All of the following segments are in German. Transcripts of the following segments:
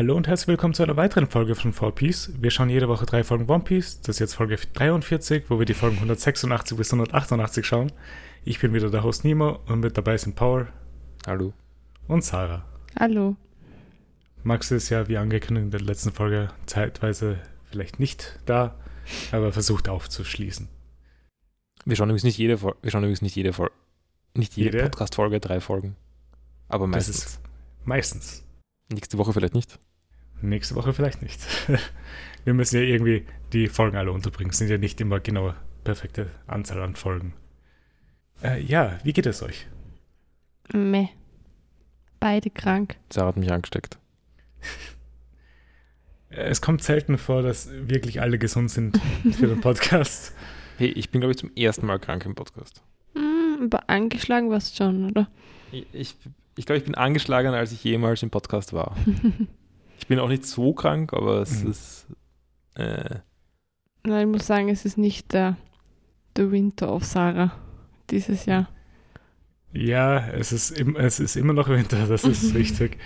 Hallo und herzlich willkommen zu einer weiteren Folge von 4Piece. Wir schauen jede Woche drei Folgen One Piece. Das ist jetzt Folge 43, wo wir die Folgen 186 bis 188 schauen. Ich bin wieder der Host Nemo und mit dabei sind Paul. Hallo. Und Sarah. Hallo. Max ist ja, wie angekündigt in der letzten Folge, zeitweise vielleicht nicht da, aber versucht aufzuschließen. Wir schauen übrigens nicht jede, wir schauen übrigens nicht jede, Fol nicht jede, Jede? Podcast-Folge, drei Folgen. Aber Das meistens. ist meistens. Nächste Woche vielleicht nicht. Nächste Woche vielleicht nicht. Wir müssen ja irgendwie die Folgen alle unterbringen. Es sind ja nicht immer genau perfekte Anzahl an Folgen. Äh, ja, wie geht es euch? Meh. Beide krank. Sarah hat mich angesteckt. Äh, Es kommt selten vor, dass wirklich alle gesund sind für den Podcast. Hey, ich bin, glaube ich, zum ersten Mal krank im Podcast. Hm, aber angeschlagen warst du schon, oder? Ich, ich, ich glaube, ich bin angeschlagener, als ich jemals im Podcast war. Ich bin auch nicht so krank, aber es Mhm. ist. Äh, Nein, ich muss sagen, es ist nicht der, der Winter of Sarah dieses Jahr. Ja, es ist, im, es ist immer noch Winter, das ist richtig.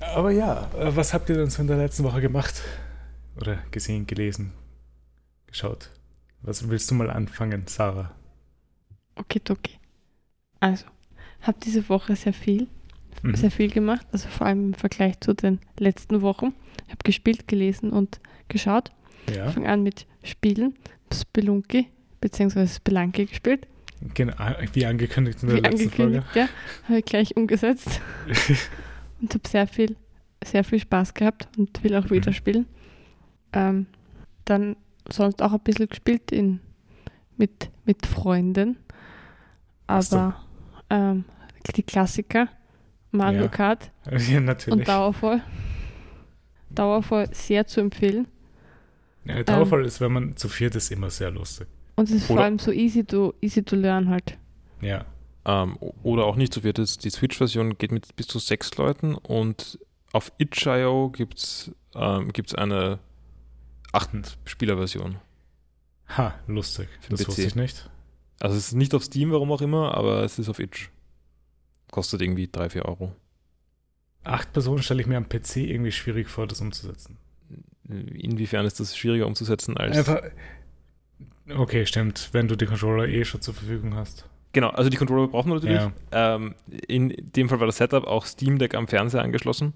Aber ja, äh, was habt ihr denn so in der letzten Woche gemacht? Oder gesehen, gelesen, geschaut? Was willst du mal anfangen, Sarah? Okay, okay. Also, habe diese Woche sehr viel, Mhm. sehr viel gemacht. Also vor allem im Vergleich zu den letzten Wochen. Ich habe gespielt, gelesen und geschaut. Ja, Ich fange an mit Spielen. Spelunky bzw. Spelunky gespielt. genau, wie angekündigt in der Wie letzten angekündigt, ja. Habe ich gleich umgesetzt. Folge. und habe sehr viel, sehr viel Spaß gehabt und will auch wieder Mhm. spielen. Ähm, dann sonst auch ein bisschen gespielt in, mit, mit Freunden. Aber ähm, die Klassiker, Mario Ja. Kart ja, natürlich. und Dauerfall. Dauerfall sehr zu empfehlen. Ja, Dauerfall ist, wenn man zu viert ist, immer sehr lustig. Und es ist vor Oder- allem so easy to, easy to learn halt. Ja, ähm, o- oder auch nicht so viel. Das, die Switch-Version geht mit bis zu sechs Leuten und auf itch.io gibt es ähm, gibt's eine acht Spieler-Version. ha, lustig. Das PC. wusste ich nicht. Also es ist nicht auf Steam, warum auch immer, aber es ist auf itch. Kostet irgendwie 3, 4 Euro. Acht Personen stelle ich mir am PC irgendwie schwierig vor, das umzusetzen. Inwiefern ist das schwieriger umzusetzen als. Einfach. Okay, stimmt. Wenn du die Controller eh schon zur Verfügung hast. Genau, also die Controller braucht man natürlich. Ja. Ähm, in dem Fall war das Setup auch Steam Deck am Fernseher angeschlossen,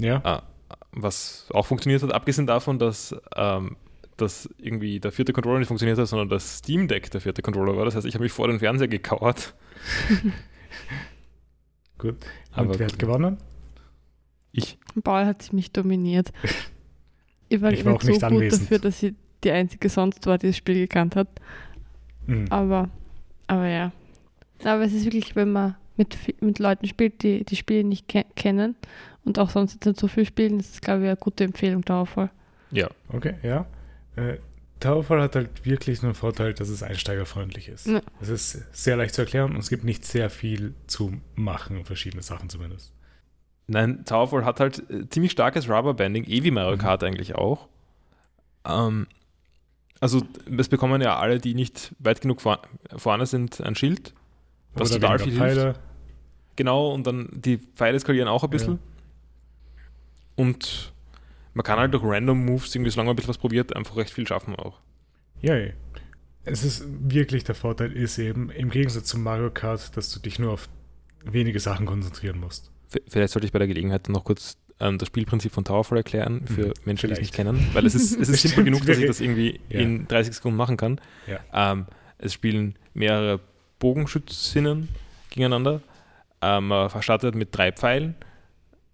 Ja. was auch funktioniert hat, abgesehen davon, dass, ähm, dass irgendwie der vierte Controller nicht funktioniert hat, sondern das Steam Deck der vierte Controller war. Das heißt, ich habe mich vor den Fernseher gekauert. Gut. Und Aber wer hat gewonnen? ich. Paul hat ziemlich dominiert. Ich war, Ich war nicht auch nicht so gut anwesend. dafür, dass sie die einzige sonst war, die das Spiel gekannt hat. Hm. Aber, aber ja. Aber es ist wirklich, wenn man mit, mit Leuten spielt, die die Spiele nicht ke kennen und auch sonst nicht so viel spielen, ist das, glaube ich, eine gute Empfehlung Dauerfall. Ja, Okay, ja. Äh, Towerfall hat halt wirklich nur den Vorteil, dass es einsteigerfreundlich ist. Ja. Es ist sehr leicht zu erklären und es gibt nicht sehr viel zu machen, verschiedene Sachen zumindest. Nein, Towerfall hat halt äh, ziemlich starkes Rubberbanding, eh wie Mario Mhm. Kart eigentlich auch. Ähm, also, es bekommen ja alle, die nicht weit genug vor, vorne sind, ein Schild. Was Oder total viel hilft. Pfeile. Genau, und dann die Pfeile skalieren auch ein bisschen. Und man kann halt durch Random Moves, irgendwie, solange man ein bisschen was probiert, einfach recht viel schaffen auch. Ja, ja. Es ist wirklich der Vorteil ist eben, im Gegensatz zu Mario Kart, dass du dich nur auf wenige Sachen konzentrieren musst. Vielleicht sollte ich bei der Gelegenheit noch kurz ähm, das Spielprinzip von Towerfall erklären für Mhm, Menschen, die es nicht kennen, weil es ist, es ist simpel genug, dass ich das irgendwie Ja. in 30 Sekunden machen kann. Ja. Ähm, es spielen mehrere Bogenschützinnen gegeneinander. Ähm, man startet mit drei Pfeilen,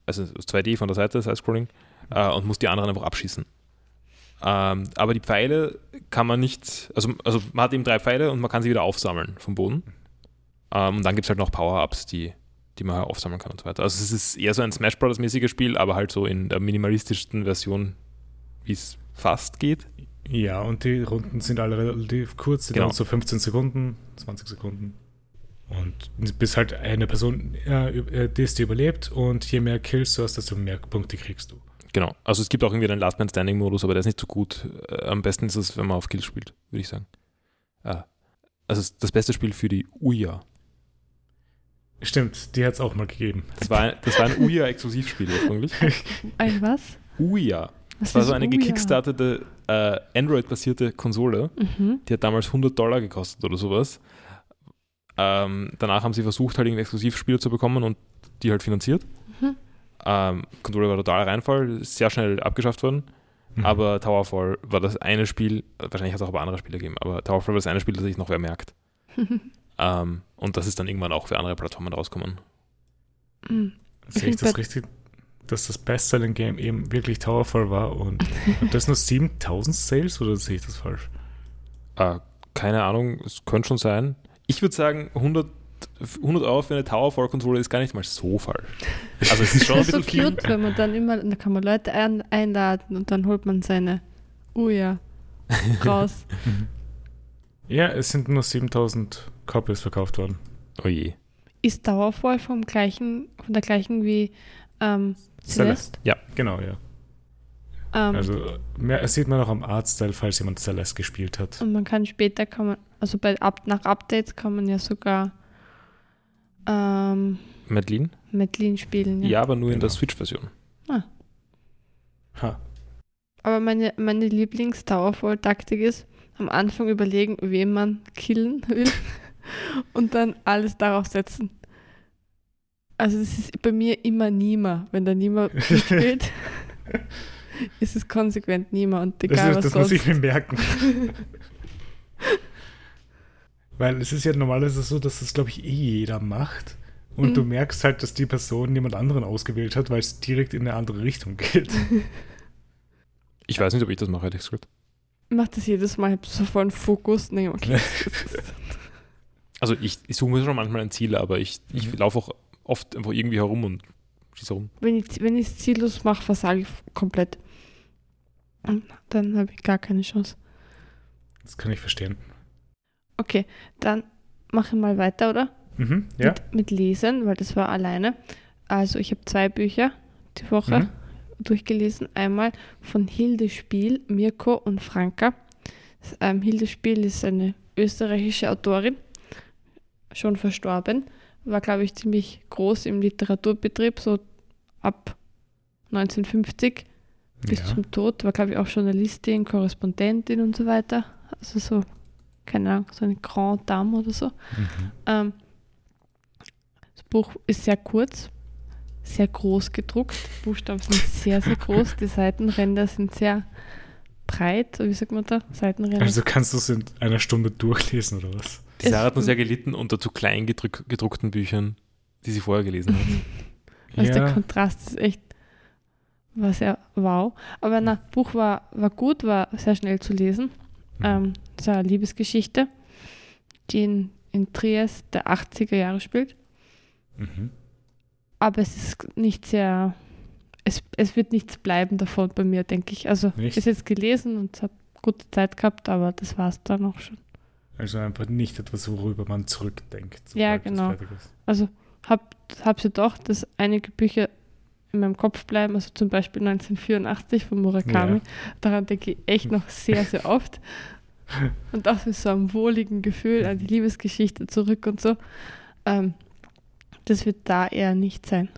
also 2D von der Seite, Side-Scrolling, äh, und muss die anderen einfach abschießen. Ähm, aber die Pfeile kann man nicht, also, also man hat eben drei Pfeile und man kann sie wieder aufsammeln vom Boden. Ähm, und dann gibt es halt noch Power-Ups, die, die man aufsammeln kann und so weiter. Also es ist eher so ein Smash Brothers-mäßiges Spiel, aber halt so in der minimalistischsten Version, wie es fast geht. Ja, und die Runden sind alle relativ kurz, die Genau. dauern so 15 Sekunden, 20 Sekunden. Und bis halt eine Person äh, äh, das die überlebt und je mehr Kills du hast, desto mehr Punkte kriegst du. Genau. Also es gibt auch irgendwie einen Last Man Standing Modus, aber der ist nicht so gut. Äh, am besten ist es, wenn man auf Kills spielt, würde ich sagen. Ah. Also es ist das beste Spiel für die Uja. Stimmt, die hat es auch mal gegeben. Das war, ein- das war ein Ouya-Exklusivspiel ursprünglich. Ein was? Was Das war so eine Ouya? gekickstartete äh, Android-basierte Konsole. Mhm. Die hat damals 100 Dollar gekostet oder sowas. Ähm, danach haben sie versucht, halt irgendwie Exklusivspiele zu bekommen und die halt finanziert. Mhm. Ähm, Konsole war totaler Reinfall, ist sehr schnell abgeschafft worden. Mhm. Aber Towerfall war das eine Spiel, wahrscheinlich hat es auch aber andere Spiele gegeben, aber Towerfall war das eine Spiel, das sich noch wer merkt. Ähm, und das ist dann irgendwann auch für andere Plattformen rausgekommen. Mhm. Sehe ich das richtig, dass das Bestselling-Game eben wirklich Towerfall war und das nur 7000 Sales oder sehe ich das falsch? Äh, keine Ahnung, es könnte schon sein. Ich würde sagen, 100, 100 Euro für eine Towerfall-Konsole ist gar nicht mal so falsch. Also es ist schon ein Das ist so bisschen viel. cute, wenn man dann immer, da kann man Leute ein, einladen und dann holt man seine Uja raus. Ja, es sind nur 7000 Copies verkauft worden. Oh je. Ist Dauerfall vom gleichen, von der gleichen wie ähm, Celeste? Genau, ja. Ähm, Also mehr, sieht man auch am Artstyle, falls jemand Celeste gespielt hat. und man kann später, kann man, also bei Up, nach Updates kann man ja sogar ähm, Madeline? Madeline spielen. Ja, Ja. aber nur in der Genau. Switch-Version. Ha. Aber meine, meine Lieblings-Dauerfall-Taktik ist, am Anfang überlegen, wen man killen will und dann alles darauf setzen. Also es ist bei mir immer Nima. Wenn der Nima spielt, ist es konsequent Nima und Das, egal ist, was das muss sonst. ich mir merken. Weil es ist ja normalerweise so, dass das, glaube ich, eh jeder macht. Und Mhm. du merkst halt, dass die Person jemand anderen ausgewählt hat, weil es direkt in eine andere Richtung geht. Ich weiß nicht, ob ich das mache, ehrlich gesagt. Ich mache das jedes Mal, ich habe so voll einen Fokus. Nee, okay. Also ich, ich suche mir schon manchmal ein Ziel, aber ich, ich Mhm. laufe auch oft einfach irgendwie herum und schieße herum. wenn ich wenn ich es ziellos mache, versage ich komplett. Dann habe ich gar keine Chance. Das kann ich verstehen. Okay, dann mache ich mal weiter, oder? Mhm, ja. mit, mit Lesen, weil das war alleine. Also ich habe zwei Bücher die Woche Mhm. durchgelesen. Einmal von Hilde Spiel, Mirko und Franka. Ähm, Hilde Spiel ist eine österreichische Autorin, schon verstorben. War, glaube ich, ziemlich groß im Literaturbetrieb, so ab 1950 bis ja. zum Tod. War, glaube ich, auch Journalistin, Korrespondentin und so weiter. Also so, keine Ahnung, so eine Grand Dame oder so. Mhm. Ähm, das Buch ist sehr kurz, sehr groß gedruckt. Die Buchstaben sind sehr, sehr groß. Die Seitenränder sind sehr breit. Wie sagt man da? Seitenränder. Also kannst du es in einer Stunde durchlesen oder was? Die Sarah hat nur sehr gelitten unter zu klein gedrück, gedruckten Büchern, die sie vorher gelesen hat. Also der ja, Kontrast ist echt, war sehr wow. Aber na, Buch war, war gut, war sehr schnell zu lesen. Mhm. Ähm, es war eine Liebesgeschichte, die in, in Triest der 80er Jahre spielt. Mhm. Aber es ist nicht sehr, es, es wird nichts bleiben davon bei mir, denke ich. Also Nicht? ist jetzt gelesen und habe gute Zeit gehabt, aber das war es dann auch schon. Also einfach nicht etwas, worüber man zurückdenkt. Ja, genau. ist. Also habe hab sie doch, dass einige Bücher in meinem Kopf bleiben, also zum Beispiel 1984 von Murakami. Ja. Daran denke ich echt noch sehr, sehr oft. Und auch mit so einem wohligen Gefühl an die Liebesgeschichte zurück und so. Ähm, das wird da eher nicht sein.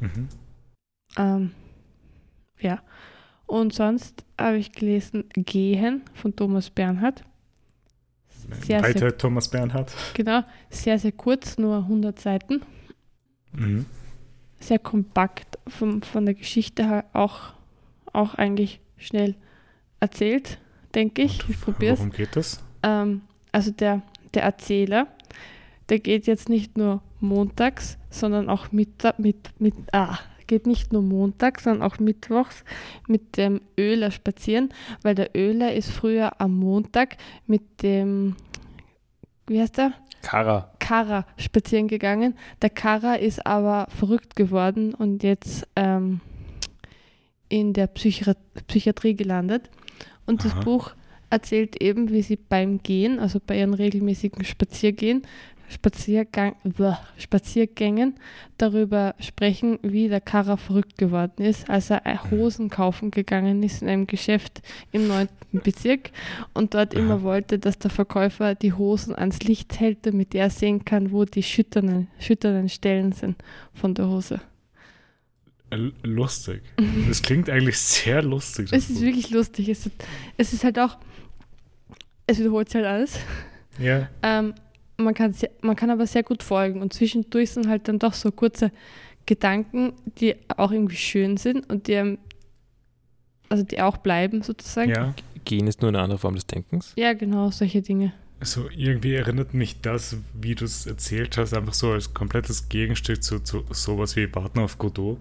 Mhm. Ähm, ja. Und sonst habe ich gelesen Gehen von Thomas Bernhard. Sehr, Weiter sehr, Thomas Bernhard. genau, sehr, sehr kurz, nur 100 Seiten. Mhm. Sehr kompakt, vom, von der Geschichte her auch, auch eigentlich schnell erzählt, denke ich. Ich probiere es. Worum geht das? Ähm, also der, der Erzähler, der geht jetzt nicht nur montags, sondern auch Mittag, mit, mit, ah, geht nicht nur montags, sondern auch mittwochs mit dem Öler spazieren, weil der Öler ist früher am Montag mit dem, wie heißt der? Kara, Kara spazieren gegangen. Der Kara ist aber verrückt geworden und jetzt ähm, in der Psychiat Psychiatrie gelandet. Und das Aha. Buch erzählt eben, wie sie beim Gehen, also bei ihren regelmäßigen Spaziergehen, Spaziergang, bäh, Spaziergängen darüber sprechen, wie der Kara verrückt geworden ist, als er Hosen kaufen gegangen ist in einem Geschäft im 9. Bezirk und dort Aha. immer wollte, dass der Verkäufer die Hosen ans Licht hält, damit er sehen kann, wo die schütternden, schütternden Stellen sind von der Hose. Lustig. Das klingt eigentlich sehr lustig. Es ist Buch. wirklich lustig. Es ist, es ist halt auch, es wiederholt sich halt alles. Ja, Ähm, man, kann sehr, man kann aber sehr gut folgen und zwischendurch sind halt dann doch so kurze Gedanken, die auch irgendwie schön sind und die, also die auch bleiben sozusagen. ja. Gehen ist nur eine andere Form des Denkens. Ja, genau, solche Dinge. Also irgendwie erinnert mich das, wie du es erzählt hast, einfach so als komplettes Gegenstück zu, zu sowas wie Warten auf Godot.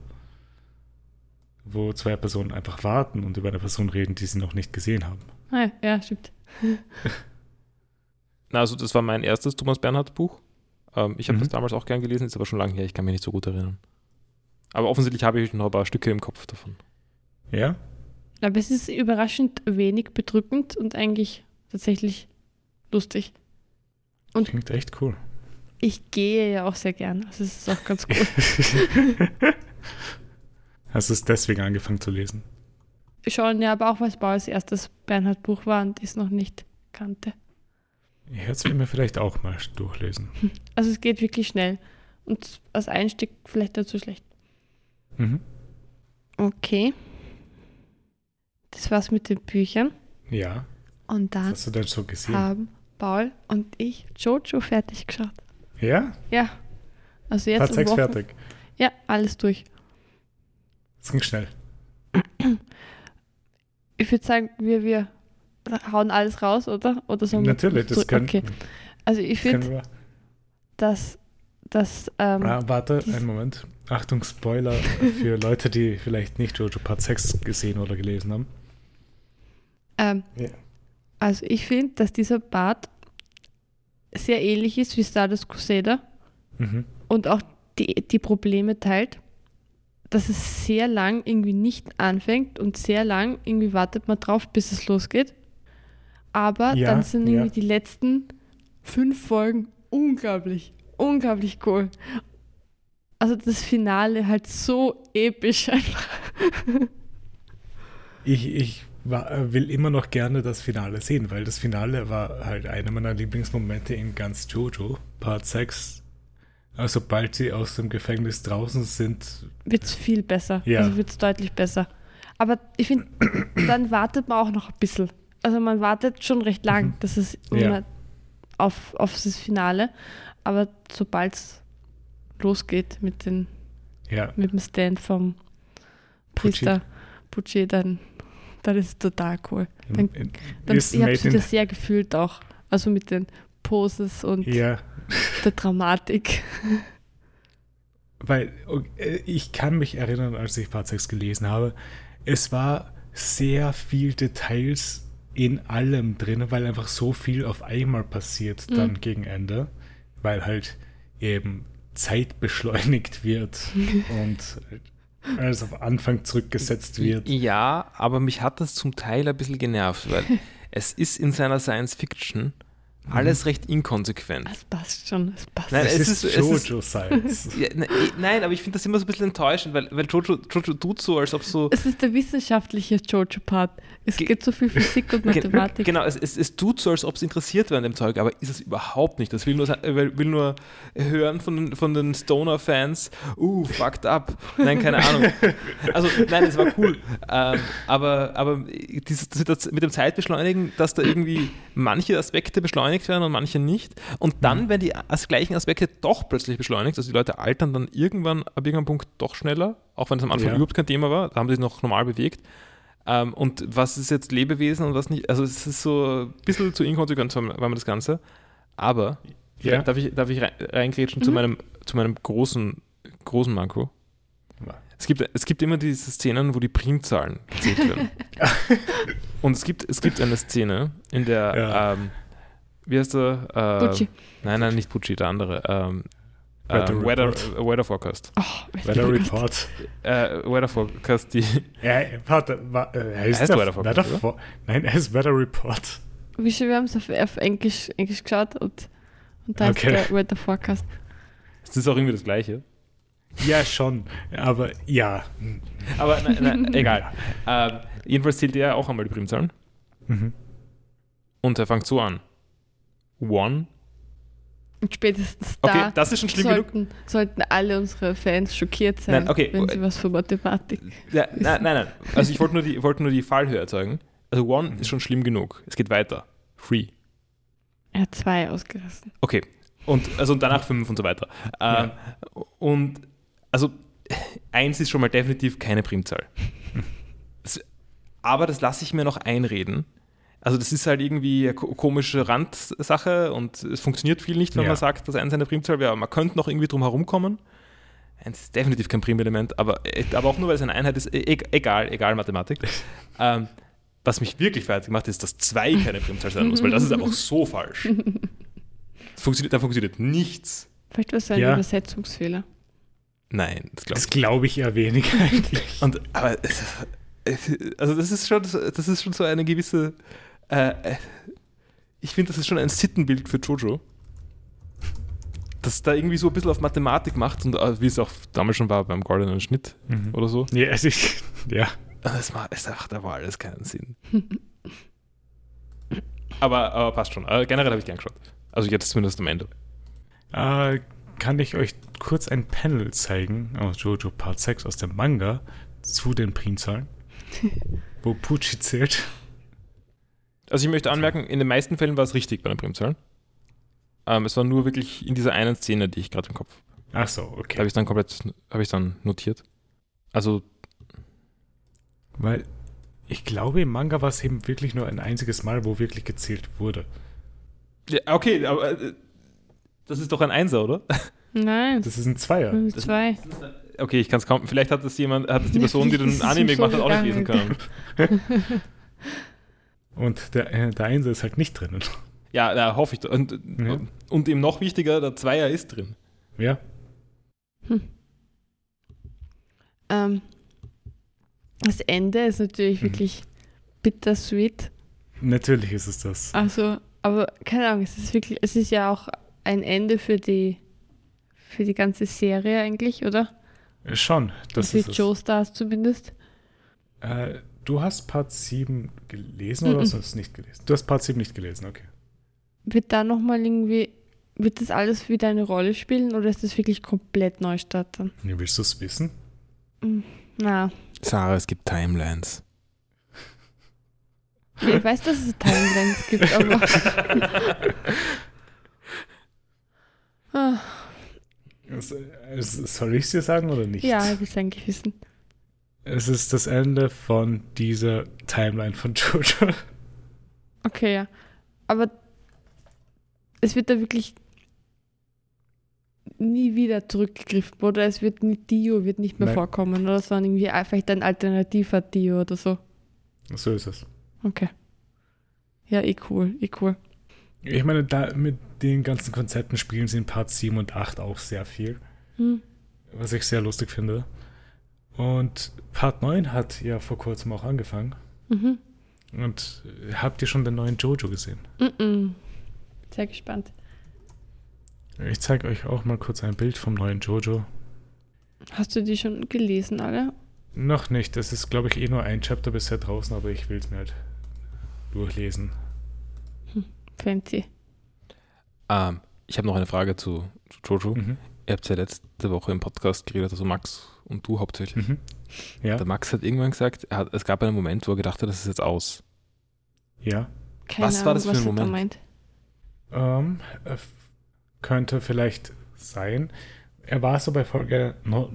Wo zwei Personen einfach warten und über eine Person reden, die sie noch nicht gesehen haben. Ah, ja, stimmt. Na, also das war mein erstes Thomas Bernhard Buch. Ähm, ich habe Mhm. das damals auch gern gelesen, ist aber schon lange her, ich kann mich nicht so gut erinnern. Aber offensichtlich habe ich noch ein paar Stücke im Kopf davon. Ja? Aber es ist überraschend wenig bedrückend und eigentlich tatsächlich lustig. Und- Klingt echt cool. Ich gehe ja auch sehr gern, also es ist auch ganz cool. Hast du es deswegen angefangen zu lesen? Schon, ja, aber auch weil es Pauls erstes Bernhard-Buch war und ich es noch nicht kannte. Ich hätte es mir vielleicht auch mal durchlesen. Also es geht wirklich schnell. Und als Einstieg vielleicht nicht so schlecht. Mhm. Okay. Das war's mit den Büchern. Ja, Und dann hast du denn so gesehen? haben Paul und ich Jojo fertig geschaut. Ja? Ja. Also jetzt Part am 6 Wochen- fertig. Ja, alles durch. Das ging schnell. Ich würde sagen, wir, wir hauen alles raus, oder? Oder wir Natürlich, das können, Okay. Also ich das finde, dass, dass ähm, Ah, warte, einen Moment. Achtung, Spoiler für Leute, die vielleicht nicht Jojo Part 6 gesehen oder gelesen haben. ähm, Ja. also ich finde, dass dieser Bart sehr ähnlich ist wie Stardust Crusader. Mhm. und auch die, die Probleme teilt, dass es sehr lang irgendwie nicht anfängt und sehr lang irgendwie wartet man drauf, bis es losgeht. Aber Ja, dann sind irgendwie ja. die letzten fünf Folgen unglaublich, unglaublich cool. Also das Finale halt so episch einfach. Ich, ich war, will immer noch gerne das Finale sehen, weil das Finale war halt einer meiner Lieblingsmomente in ganz Jojo, Part 6. Also sobald sie aus dem Gefängnis draußen sind, Wird es viel besser. Ja. Also wird es deutlich besser. Aber ich finde, dann wartet man auch noch ein bisschen. Also man wartet schon recht lang, Mhm. dass es Ja. immer auf, auf das Finale. Aber sobald es losgeht mit, den, ja, mit dem Stand vom Priester Pucci, dann, dann ist es total cool. Dann, in, dann, ist ich habe wieder in, sehr gefühlt auch. Also mit den Poses und ja, der Dramatik. Weil äh, ich kann mich erinnern, als ich Part 6 gelesen habe, es war sehr viel Details in allem drin, weil einfach so viel auf einmal passiert dann Mhm. gegen Ende, weil halt eben Zeit beschleunigt wird und alles auf Anfang zurückgesetzt wird. Ja, aber mich hat das zum Teil ein bisschen genervt, weil es ist in seiner Science Fiction alles recht inkonsequent. Es passt schon, es passt. Nein, Es, es ist Jojo Science. Ja, ne, nein, aber ich finde das immer so ein bisschen enttäuschend, weil, weil Jojo, Jojo tut so, als ob so. Es ist der wissenschaftliche Jojo-Part. Es Ge- geht so viel Physik und Mathematik. Genau, es, es, es tut so, als ob es interessiert wäre an dem Zeug, aber ist es überhaupt nicht. Das will nur, sa- will, will nur hören von den, von den Stoner-Fans, uh, fucked up. Nein, keine Ahnung. Also, nein, es war cool. Ähm, aber aber dieses, das mit dem Zeitbeschleunigen, dass da irgendwie manche Aspekte beschleunigt werden und manche nicht. Und dann werden die gleichen Aspekte doch plötzlich beschleunigt. Also die Leute altern dann irgendwann ab irgendeinem Punkt doch schneller, auch wenn es am Anfang Ja. überhaupt kein Thema war. Da haben sie sich noch normal bewegt. Ähm, und was ist jetzt Lebewesen und was nicht? Also es ist so ein bisschen zu inkonsequent, war mir das Ganze. Aber Ja. darf ich, darf ich rein- reingrätschen zu, Mhm. meinem, zu meinem großen, großen Manko? Es gibt, es gibt immer diese Szenen, wo die Primzahlen gezählt werden. und es gibt, es gibt eine Szene, in der, Ja. ähm, wie heißt der? Äh, Pucci. Nein, nein, nicht Pucci, der andere. Ähm, Weather ähm, Weather, äh, Weather Forecast. Oh, Weather Report. Äh, Weather Forecast, die. Ja, warte, wa- äh, heißt, Heißt der Weather Forecast, Weather oder? For- Nein, er ist Weather Report. Wie schon, wir haben es auf, auf Englisch, Englisch geschaut und, Und da Okay. ist der Weather Forecast. Das ist auch irgendwie das Gleiche. Ja, schon. Aber ja. Aber nein, nein, egal. Ähm, jedenfalls zählt er auch einmal die Primzahlen. Mhm. Und er fängt so an. One. Und spätestens Okay, da das ist schon schlimm genug. sollten, sollten alle unsere Fans schockiert sein, Nein, okay. wenn sie was für Mathematik. Ja, nein, nein, nein. Also ich wollte nur, die- wollte nur die Fallhöhe erzeugen. Also One ist schon schlimm genug. Es geht weiter. Three. Er hat zwei ausgelassen. Okay. Und also und danach fünf und so weiter. Ähm, Und also eins ist schon mal definitiv keine Primzahl. Aber das lasse ich mir noch einreden. Also das ist halt irgendwie eine ko- komische Randsache und es funktioniert viel nicht, wenn Ja. man sagt, dass eins eine Primzahl wäre. Man könnte noch irgendwie drum herumkommen. Eins ist definitiv kein Primelement, aber, aber auch nur, weil es eine Einheit ist, e egal, egal Mathematik. ähm, was mich wirklich fertig macht, ist, dass zwei keine Primzahl sein muss, weil das ist einfach so falsch. Das funktioniert, da funktioniert nichts. Vielleicht war es ein Ja. Übersetzungsfehler. Nein, das glaube ich Das glaube ich eher wenig eigentlich. Und aber also das ist schon das ist schon so eine gewisse äh, äh, ich finde, das ist schon ein Sittenbild für Jojo. Das da irgendwie so ein bisschen auf Mathematik macht und äh, wie es auch damals schon war beim goldenen Schnitt Mhm. oder so. Ja, also ich, ja. Das macht, es macht aber alles keinen Sinn. aber, aber passt schon. Äh, generell habe ich gern geschaut. Also jetzt zumindest am Ende. Äh, kann ich euch kurz ein Panel zeigen aus Jojo Part 6 aus dem Manga zu den Primzahlen, wo Pucci zählt. Also ich möchte anmerken, in den meisten Fällen war es richtig bei den Primzahlen. Ähm, es war nur wirklich in dieser einen Szene, die ich gerade im Kopf Ach so, Da okay. habe ich dann komplett, habe ich dann notiert. Also, Weil ich glaube, im Manga war es eben wirklich nur ein einziges Mal, wo wirklich gezählt wurde. ja, okay, aber äh, das ist doch ein Einser, oder? Nein, Das ist ein Zweier. nur zwei. Okay, ich kann es kaum. Vielleicht hat das jemand, hat das die Person, die ist den Anime gemacht hat, auch nicht lesen können. Und der, äh, der Einser ist halt nicht drinnen. Ja, da hoffe ich. doch. Und, Ja. und eben noch wichtiger, der Zweier ist drin. Ja. Ähm, das Ende ist natürlich Mhm. wirklich bittersweet. Natürlich ist es das. Also, aber keine Ahnung, es ist wirklich, es ist ja auch ein Ende für die für die ganze Serie eigentlich, oder? Schon, das für ist es. Joe Stars zumindest. Äh, du hast Part 7 gelesen oder Mhm. hast du es nicht gelesen? Du hast Part 7 nicht gelesen, okay. Wird da nochmal irgendwie, wird das alles wieder eine Rolle spielen oder ist das wirklich komplett Neustart dann? Ja, willst du es wissen? Na, Sarah, es gibt Timelines. ich weiß, dass es Timelines gibt, aber. Ah, Es, es, soll ich es dir sagen oder nicht? ja, ich will es eigentlich wissen. Es ist das Ende von dieser Timeline von Jojo. Okay, ja. Aber es wird da wirklich nie wieder zurückgegriffen oder es wird nicht Dio wird nicht mehr Nein. vorkommen oder es war irgendwie vielleicht ein alternativer Dio oder so. So ist es. Okay. Ja, eh cool, eh cool. Ich meine, da mit den ganzen Konzepten spielen sie in Part 7 und 8 auch sehr viel, Hm. was ich sehr lustig finde. Und Part 9 hat ja vor kurzem auch angefangen. Mhm. Und äh, habt ihr schon den neuen Jojo gesehen? Mhm. Sehr gespannt. Ich zeige euch auch mal kurz ein Bild vom neuen Jojo. Hast du die schon gelesen, alle? Noch nicht. Es ist, glaube ich, eh nur ein Chapter bisher draußen, aber ich will es mir halt durchlesen. Fancy. Ähm, ich habe noch eine Frage zu, zu Jojo. Mhm. Ihr habt ja letzte Woche im Podcast geredet, also Max und du hauptsächlich. Mhm. Ja, Der Max hat irgendwann gesagt, er hat, es gab einen Moment, wo er gedacht hat, das ist jetzt aus. ja. Keine Was Ahnung, war das für ein Moment? meint. Ähm, äh, könnte vielleicht sein. Er war so bei Folge no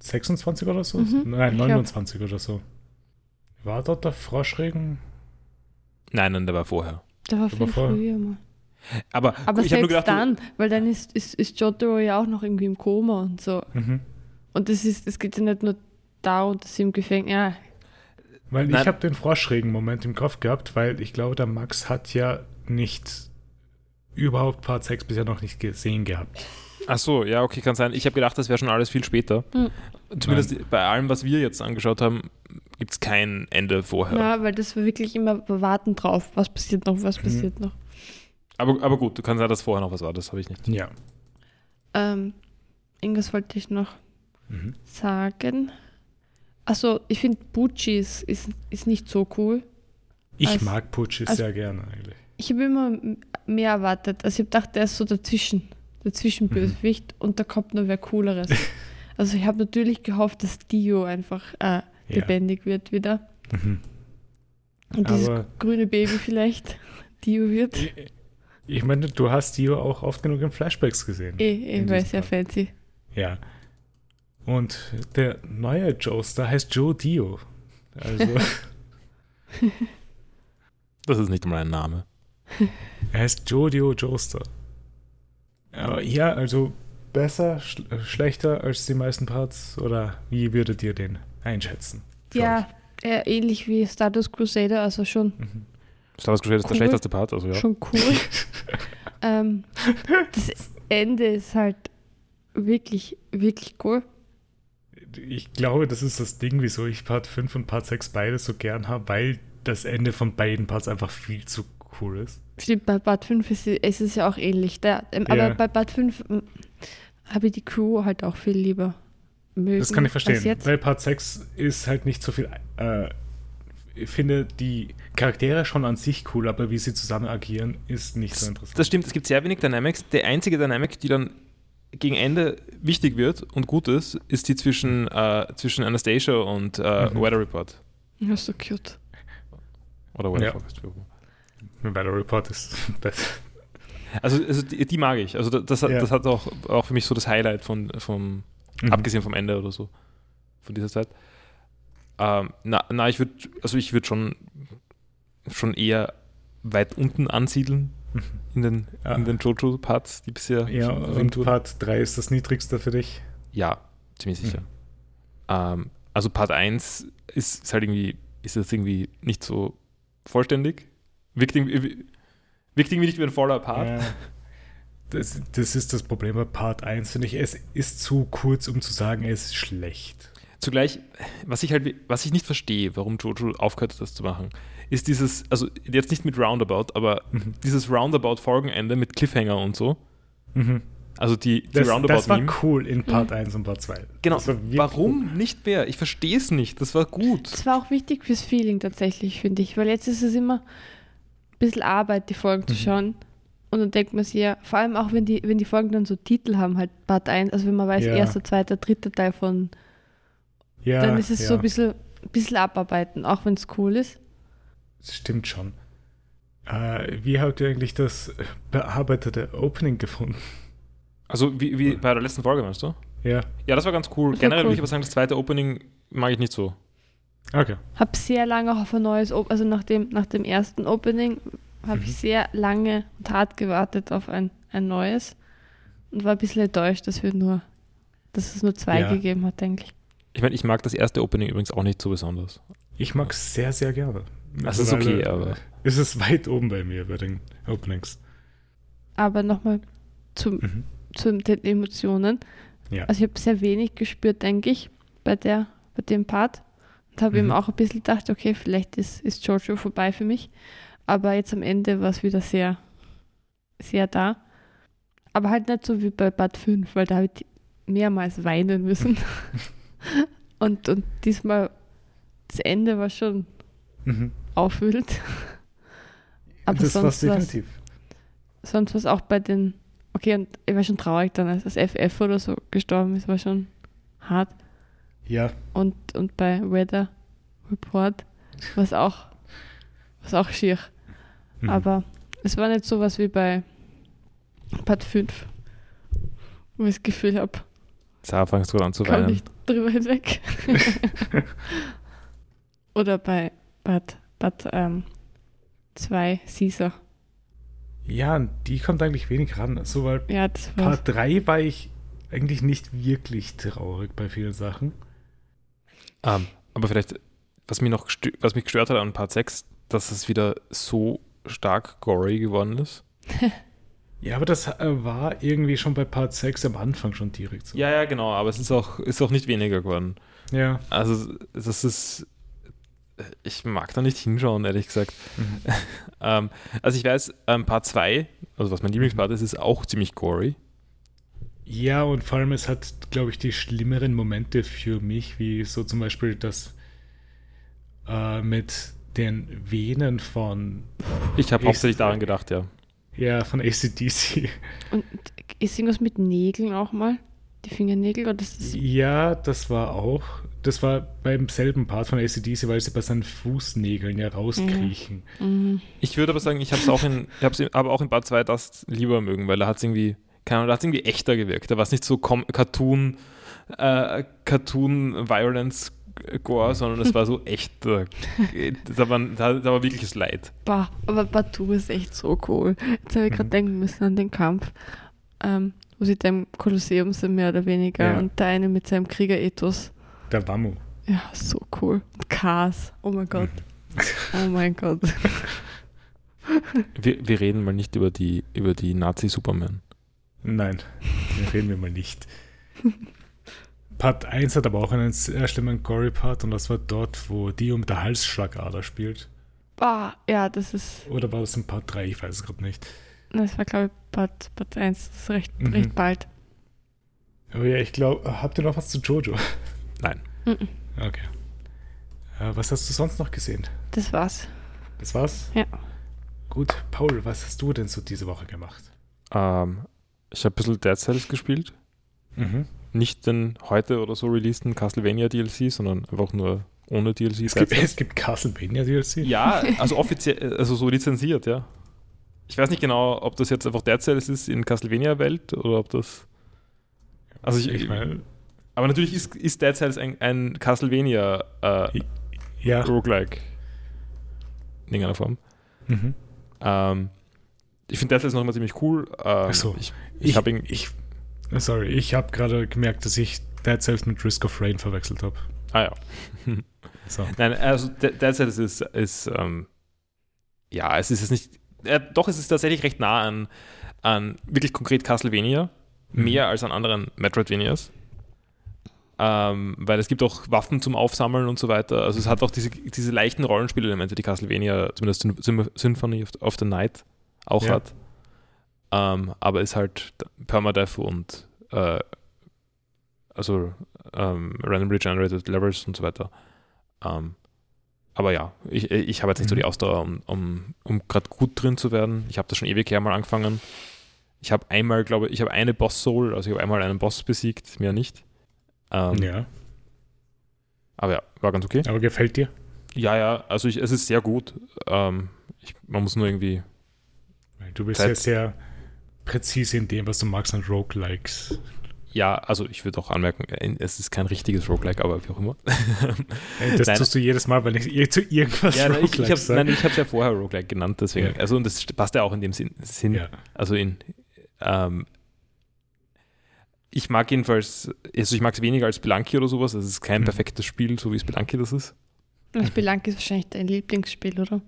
26 oder so? Mhm, Nein, ich glaub- 29 oder so. War dort der Froschregen? Nein, nein, der war vorher. Da war Aber viel vorher- früher mal. Aber, Aber ich habe nur selbst gedacht, dann, weil dann ist, ist, ist Jotaro ja auch noch irgendwie im Koma und so. Mhm. Und es ist, es geht ja nicht nur darum, dass sie im Gefängnis. Ja, Weil Nein. ich habe den Froschregen-Moment im Kopf gehabt, weil ich glaube, der Max hat ja nicht überhaupt Part 6 bisher noch nicht gesehen gehabt. Ach so, ja, okay, kann sein. Ich habe gedacht, das wäre schon alles viel später. Mhm. Zumindest bei allem, was wir jetzt angeschaut haben, gibt es kein Ende vorher. ja. weil das war wirklich immer wir warten drauf. Was passiert noch, was Mhm. passiert noch. Aber, aber gut, du kannst sagen, dass vorher noch was war, das habe ich nicht. Ja. Ähm, irgendwas wollte ich noch Mhm. sagen. Also, ich finde Bucci ist, ist, nicht so cool. Ich Als- mag Pucci als- sehr gerne eigentlich. Ich habe immer mehr erwartet. Also, ich habe gedacht, der ist so dazwischen. Mhm. Dazwischenbösewicht und da kommt noch wer Cooleres. also, ich habe natürlich gehofft, dass Dio einfach äh, Ja. lebendig wird wieder. Mhm. Und dieses Aber grüne Baby vielleicht Dio wird. Ich, ich meine, du hast Dio auch oft genug in Flashbacks gesehen. Eh, eh, weil diesem sehr Fall. fancy. Ja. Und der neue Joestar heißt Joe Dio. Also, Das ist nicht mal ein Name. er heißt Joe Dio Joestar. Aber ja, also besser, sch äh, schlechter als die meisten Parts? Oder wie würdet ihr den einschätzen? Ja, äh, ähnlich wie Stardust Crusader, also schon? Mhm. Star Wars Crusade ist der Cool. schlechteste Part, also ja. schon cool. ähm, das Ende ist halt wirklich, wirklich cool. Ich glaube, das ist das Ding, wieso ich Part 5 und Part 6 beides so gern habe, weil das Ende von beiden Parts einfach viel zu cool ist. Stimmt, bei Part 5 ist, ist es ja auch ähnlich. Da, ähm, Ja. Aber bei Part 5 ähm, habe ich die Crew halt auch viel lieber mögen. Das kann ich verstehen. Jetzt. Weil Part 6 ist halt nicht so viel. Äh, finde die Charaktere schon an sich cool, aber wie sie zusammen agieren, ist nicht so interessant. Das stimmt, es gibt sehr wenig Dynamics. Der einzige Dynamic, die dann gegen Ende wichtig wird und gut ist, ist die zwischen, äh, zwischen Anastasia und äh, Mhm. Weather Report. Ja, so cute. Oder Weather Ja. Forecast. Weather Report ist besser. Also, also die, die mag ich. Also das, hat- Ja. das hat auch, auch für mich so das Highlight von, vom, Mhm. abgesehen vom Ende oder so, von dieser Zeit. Ähm, na, na, ich würde, also ich würde schon, schon eher weit unten ansiedeln Mhm. in den, Ja. in den Jojo-Parts, die bisher Ja, und. Part 3 ist das niedrigste für dich. Ja, ziemlich sicher. Mhm. Ähm, also Part 1 ist, ist halt irgendwie, ist jetzt irgendwie nicht so vollständig. Wirkt irgendwie, wirkt irgendwie nicht wie ein voller Part. Ja. Das, das ist das Problem bei Part 1, finde ich. Es ist zu kurz, um zu sagen, es ist schlecht. Zugleich, was ich halt, was ich nicht verstehe, warum Jojo aufgehört hat, das zu machen, ist dieses, also jetzt nicht mit Roundabout, aber Mhm. dieses Roundabout-Folgenende mit Cliffhanger und so. Mhm. Also die, die Das, das war cool in Part 1 und Part 2. Genau, warum nicht mehr? Ich verstehe es nicht. Das war gut. Das war auch wichtig fürs Feeling tatsächlich, finde ich. Weil jetzt ist es immer ein bisschen Arbeit, die Folgen zu Mhm. schauen. Und dann denkt man sich ja, vor allem auch wenn die, wenn die Folgen dann so Titel haben, halt Part 1, also wenn man weiß, Ja. erster, zweiter, dritter Teil von, Ja, dann ist es ja, so ein bisschen, ein bisschen abarbeiten, auch wenn es cool ist. das Stimmt schon. Äh, wie habt ihr eigentlich das bearbeitete Opening gefunden? Also wie, wie bei der letzten Folge, meinst du? Ja, Ja, das war ganz cool. War Generell cool. würde ich aber sagen, das zweite Opening mag ich nicht so. okay. Hab sehr lange auch auf ein neues, Op also nach dem, nach dem ersten Opening habe Mhm. ich sehr lange und hart gewartet auf ein, ein neues und war ein bisschen enttäuscht, dass wir nur, dass es nur zwei Ja. gegeben hat, denke ich. Ich meine, ich mag das erste Opening übrigens auch nicht so besonders. Ich mag es sehr, sehr gerne. Das ist okay, aber- Ist es weit oben bei mir bei den Openings. Aber nochmal zum, Mhm. zu den Emotionen. Ja. Also ich habe sehr wenig gespürt, denke ich, bei, der, bei dem Part. Und habe Mhm. eben auch ein bisschen gedacht, okay, vielleicht ist, ist Jojo vorbei für mich. Aber jetzt am Ende war es wieder sehr, sehr da. Aber halt nicht so wie bei Part 5, weil da habe ich mehrmals weinen müssen. und, und diesmal, das Ende war schon Mhm. aufwühlend. Aber das sonst definitiv. sonst was auch bei den, okay, und ich war schon traurig dann, als das FF oder so gestorben ist, war schon hart. Ja, Und, und bei Weather Report war es auch, auch schier. mhm. Aber es war nicht so was wie bei Part 5, wo ich das Gefühl habe, Sarah fangst du an zu kann weinen. nicht drüber hinweg. oder bei Part, Part ähm, 2 Caesar. ja, die kommt eigentlich wenig ran. So, weil Ja, Part 3 war ich eigentlich nicht wirklich traurig bei vielen Sachen. Ähm, aber vielleicht, was mich noch was mich gestört hat an Part 6, dass es wieder so stark gory geworden ist. Ja, aber das äh, war irgendwie schon bei Part 6 am Anfang schon direkt so. Ja, ja, genau, aber es ist auch, ist auch nicht weniger geworden. Ja. Also das ist, ich mag da nicht hinschauen, ehrlich gesagt. Mhm. ähm, also ich weiß, ähm, Part 2, also was mein Lieblingspart ist, ist auch ziemlich gory. Ja, und vor allem, es hat, glaube ich, die schlimmeren Momente für mich, wie so zum Beispiel das äh, mit den Venen von, Ich habe Ich- hauptsächlich daran gedacht, ja. Ja, von ACDC. Und ist irgendwas mit Nägeln auch mal? Die Fingernägel oder ist das Ja, das war auch, das war beim selben Part von ACDC, weil sie bei seinen Fußnägeln ja rauskriechen. Mhm. Ich würde aber sagen, ich habe es auch in, ich hab's in- aber auch in Part 2 das lieber mögen, weil da hat es irgendwie, keine Ahnung, da hat irgendwie echter gewirkt. Da war es nicht so Com Cartoon, äh, Cartoon Violence Gore, sondern es war so echt. Äh, da, war, da, da war wirkliches Leid. Bah, aber Batu ist echt so cool. Jetzt habe ich gerade Mhm. denken müssen an den Kampf, ähm, wo sie da im Kolosseum sind, mehr oder weniger. Ja. Und der eine mit seinem Kriegerethos. Der Wammu. Ja, so cool. Und Cars. Oh mein Gott. Oh mein Gott. Wir, wir reden mal nicht über die, über die Nazi-Superman. Nein, den reden wir mal nicht. Part 1 hat aber auch einen sehr schlimmen Gory-Part und das war dort, wo Dio mit der Halsschlagader spielt. Bah, ja, das ist, Oder war das in Part 3? Ich weiß es gerade nicht. das war glaube ich Part, Part 1. Das ist recht, Mhm. recht bald. Aber ja, ich glaube, habt ihr noch was zu Jojo? Nein. Mhm. Okay. Äh, was hast du sonst noch gesehen? Das war's. Das war's? Ja. Gut, Paul, was hast du denn so diese Woche gemacht? Ähm, ich habe ein bisschen Dead Cells gespielt. Mhm. Nicht den heute oder so releaseden Castlevania DLC, sondern einfach nur ohne DLC. Es, gibt, es gibt Castlevania DLC? Ja, also offiziell, also so lizenziert, ja. Ich weiß nicht genau, ob das jetzt einfach Dead Cells ist in Castlevania-Welt oder ob das. Also ich, ich meine, aber natürlich ist, ist Dead Cells ein, ein Castlevania äh, ja. Roguelike in irgendeiner Form. Mhm. Ähm, ich finde Dead Cells noch immer ziemlich cool. Ähm, Ach so. Ich, ich habe ihn. ich, sorry, ich habe gerade gemerkt, dass ich Dead Cells mit Risk of Rain verwechselt habe. Ah ja. So. Nein, also De- Dead Cells ist, ist ähm, ja, es ist jetzt nicht, äh, doch, es ist tatsächlich recht nah an, an wirklich konkret Castlevania, Mhm. mehr als an anderen Metroidvanias. Ähm, weil es gibt auch Waffen zum Aufsammeln und so weiter. Also es hat auch diese, diese leichten Rollenspielelemente, die Castlevania, zumindest Sym- Sym- Symphony of, of the Night auch Ja. hat. Ähm, aber ist halt Permadeath und äh, also ähm, randomly generated Levels und so weiter. Ähm, aber ja, ich, ich habe jetzt nicht so Mhm. die Ausdauer, um, um, um gerade gut drin zu werden. Ich habe das schon ewig her mal angefangen. Ich habe einmal, glaube ich, ich habe eine Boss-Soul, also ich habe einmal einen Boss besiegt, mehr nicht. Ähm, Ja, Aber ja, war ganz okay. aber gefällt dir? Ja, ja, also ich, es ist sehr gut. Ähm, ich, man muss nur irgendwie. Du bist Zeit- ja sehr präzise in dem, was du magst an Roguelikes. Ja, also ich würde auch anmerken, äh, es ist kein richtiges Roguelike, aber wie auch immer. Das Nein. tust du jedes Mal, wenn ich ir- zu irgendwas ja, nein, ich, ich Roguelikes habe sage. es ja vorher Roguelike genannt, deswegen. Ja. Also und das passt ja auch in dem Sinn. Sinn Ja. Also in. Ähm, ich mag jedenfalls, also ich mag es weniger als Spelunky oder sowas. Es ist kein Mhm. perfektes Spiel, so wie Spelunky das ist. Spelunky ist wahrscheinlich dein Lieblingsspiel, oder?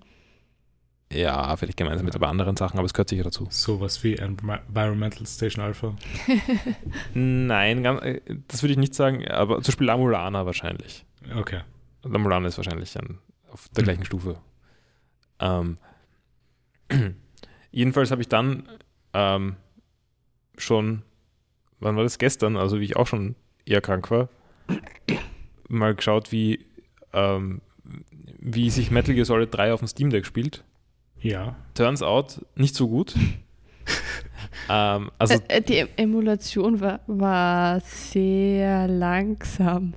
Ja, vielleicht gemeinsam mit aber anderen Sachen, aber es gehört sicher dazu. Sowas wie Environmental Station Alpha. Nein, ganz, äh, das würde ich nicht sagen, aber zum Beispiel La Mulana wahrscheinlich. Okay. La Mulana ist wahrscheinlich an, auf der Mhm. gleichen Stufe. Ähm, jedenfalls habe ich dann ähm, schon, wann war das gestern, also wie ich auch schon eher krank war, mal geschaut, wie, ähm, wie sich Metal Gear Solid 3 auf dem Steam Deck spielt. Ja. Turns out nicht so gut. ähm, also Äh, äh, die em Emulation war, war sehr langsam.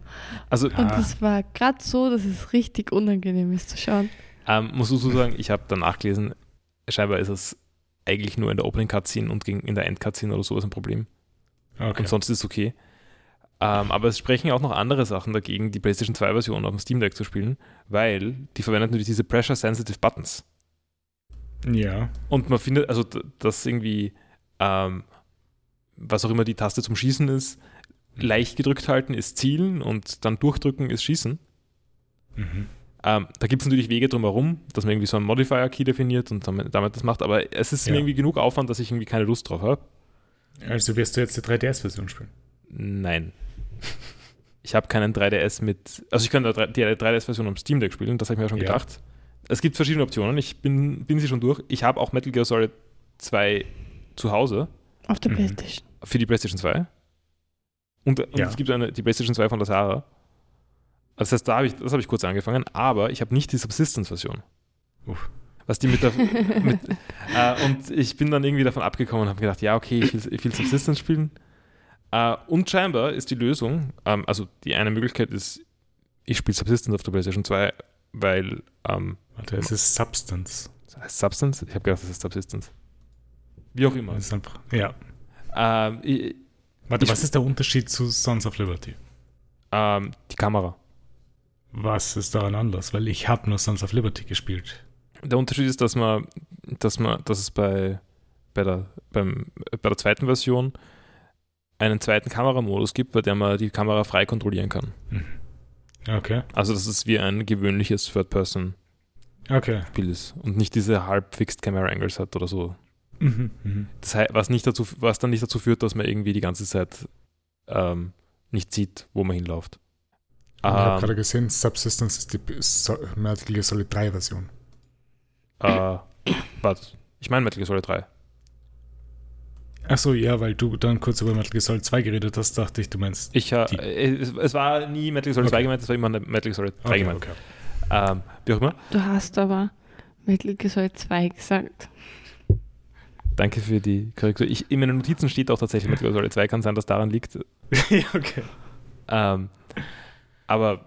also Und Ah. es war gerade so, dass es richtig unangenehm ist zu schauen. Ähm, muss dazu sagen, ich habe danach gelesen, scheinbar ist es eigentlich nur in der Opening Cutscene und in der End Cutscene oder sowas ein Problem. Okay. Und sonst ist es okay. Ähm, aber es sprechen auch noch andere Sachen dagegen, die PlayStation 2 Version auf dem Steam Deck zu spielen, weil die verwendet natürlich diese Pressure Sensitive Buttons. Ja. Und man findet, also d- das irgendwie, ähm, was auch immer die Taste zum Schießen ist, leicht gedrückt halten ist Zielen und dann durchdrücken ist Schießen. Mhm. Ähm, da gibt es natürlich Wege drumherum, dass man irgendwie so einen Modifier-Key definiert und damit, das macht, aber es ist Ja. mir irgendwie genug Aufwand, dass ich irgendwie keine Lust drauf habe. Also wirst du jetzt die 3DS-Version spielen. Nein. ich habe keinen 3DS mit, also ich kann die 3DS-Version am Steam Deck spielen, das habe ich mir ja schon Ja. gedacht. Es gibt verschiedene Optionen, ich bin, bin sie schon durch. Ich habe auch Metal Gear Solid 2 zu Hause Auf der Mhm. Playstation. für die PlayStation 2. Und, und Ja. es gibt eine, die PlayStation 2 von der Sarah. Das heißt, da habe ich, das habe ich kurz angefangen, aber ich habe nicht die Subsistence-Version. Uff. Was die mit der. mit, äh, und ich bin dann irgendwie davon abgekommen und habe gedacht, ja, okay, ich will, ich will Subsistence spielen. Äh, und scheinbar ist die Lösung, ähm, also die eine Möglichkeit ist, ich spiele Subsistence auf der PlayStation 2, weil. Ähm, Warte, es ist Substance. das heißt Substance? Ich habe gedacht, das ist Subsistence. Wie auch immer. Es ist einfach, ja. Ähm, ich, Warte, Ich- was ist der Unterschied zu Sons of Liberty? ähm, die Kamera. Was ist daran anders? Weil ich habe nur Sons of Liberty gespielt. Der Unterschied ist, dass man, dass man, dass es bei, bei, der, beim, bei der zweiten Version einen zweiten Kameramodus gibt, bei dem man die Kamera frei kontrollieren kann. Okay. Also dass es wie ein gewöhnliches Third-Person-Spiel Okay. ist und nicht diese halb fixed Camera Angles hat oder so. Mhm. Das heißt, was, nicht dazu, was dann nicht dazu führt, dass man irgendwie die ganze Zeit ähm, nicht sieht, wo man hinläuft. Ich habe Ähm, gerade gesehen, Subsistence ist die so Metal Gear Solid 3 Version. äh, warte, ich meine Metal Gear Solid 3. Achso, ja, weil du dann kurz über Metal Gear Solid 2 geredet hast, dachte ich, du meinst. Ich, äh, es, es war nie Metal Gear Solid 2 Okay. gemeint, es war immer Metal Gear Solid 3 Okay, gemeint. okay. Ähm, wie auch immer. Du hast aber Metal Gear Solid 2 gesagt. Danke für die Korrektur. Ich, in meinen Notizen steht auch tatsächlich Metal Gear Solid 2, kann sein, dass daran liegt. ja, okay. Ähm, aber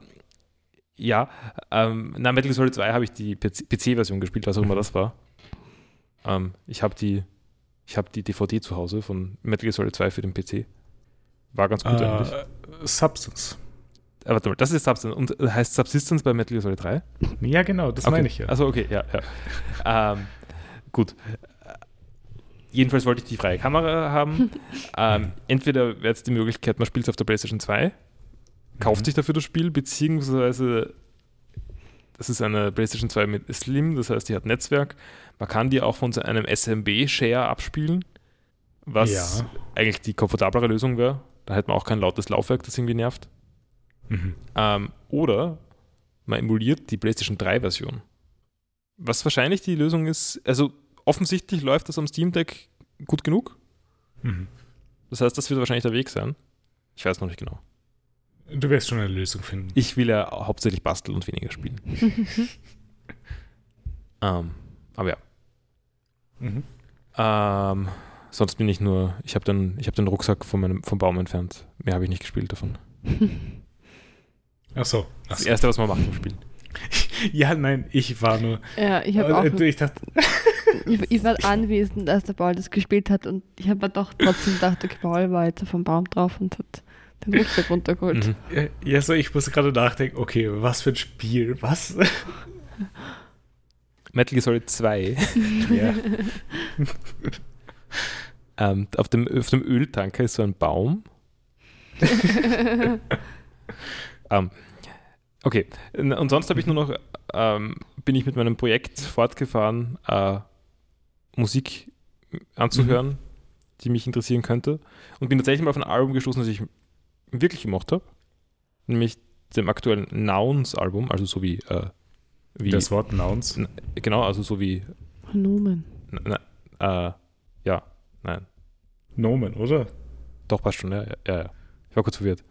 ja, ähm, na, Metal Gear Solid 2 habe ich die PC-Version gespielt, was auch immer das war. Ähm, ich habe die, ich habe die DVD zu Hause von Metal Gear Solid 2 für den PC. War ganz gut eigentlich. Äh, Substance. Aber warte mal, das ist Substance. Und äh, heißt Subsistence bei Metal Gear Solid 3? Ja, genau, das Okay. meine ich ja. Also okay, ja, ja. ähm, gut. Jedenfalls wollte ich die freie Kamera haben. ähm, entweder wäre es die Möglichkeit, man spielt es auf der PlayStation 2, kauft Mhm. sich dafür das Spiel, beziehungsweise das ist eine PlayStation 2 mit Slim, das heißt, die hat Netzwerk. Man kann die auch von so einem SMB-Share abspielen, was Ja. eigentlich die komfortablere Lösung wäre. Da hätte man auch kein lautes Laufwerk, das irgendwie nervt. Mhm. Ähm, oder man emuliert die PlayStation 3-Version. Was wahrscheinlich die Lösung ist, also offensichtlich läuft das am Steam Deck gut genug. Mhm. Das heißt, das wird wahrscheinlich der Weg sein. Ich weiß noch nicht genau. Du wirst schon eine Lösung finden. Ich will ja hauptsächlich basteln und weniger spielen. ähm, aber ja. Mhm. Ähm, sonst bin ich nur, ich habe den, ich hab den Rucksack von meinem, vom Baum entfernt. Mehr habe ich nicht gespielt davon. Ach so. Ach Das so. erste, was man macht im Spiel. Ja, nein, ich war nur. Ja, ich habe auch. Äh, ich dachte, Ich, ich war anwesend, als der Paul das gespielt hat und ich habe mir doch trotzdem gedacht, okay, Paul war jetzt vom Baum drauf und hat den Rucksack runtergeholt. Mhm. ja, so, ich muss gerade nachdenken, okay, was für ein Spiel, was? Metal Gear Solid 2. ja. Ähm, auf, dem, auf dem Öltanker ist so ein Baum. ähm, okay, und sonst habe ich nur noch, ähm, bin ich mit meinem Projekt fortgefahren, äh, Musik anzuhören, die mich interessieren könnte. Und bin tatsächlich mal auf ein Album gestoßen, das ich wirklich gemocht habe. Nämlich dem aktuellen Nouns-Album, also so wie, äh, wie Das Wort Nouns. genau, also so wie, Nomen. na, na, äh, ja, nein. Nomen, oder? Doch, passt schon, ja, ja, ja. ja. Ich war kurz verwirrt.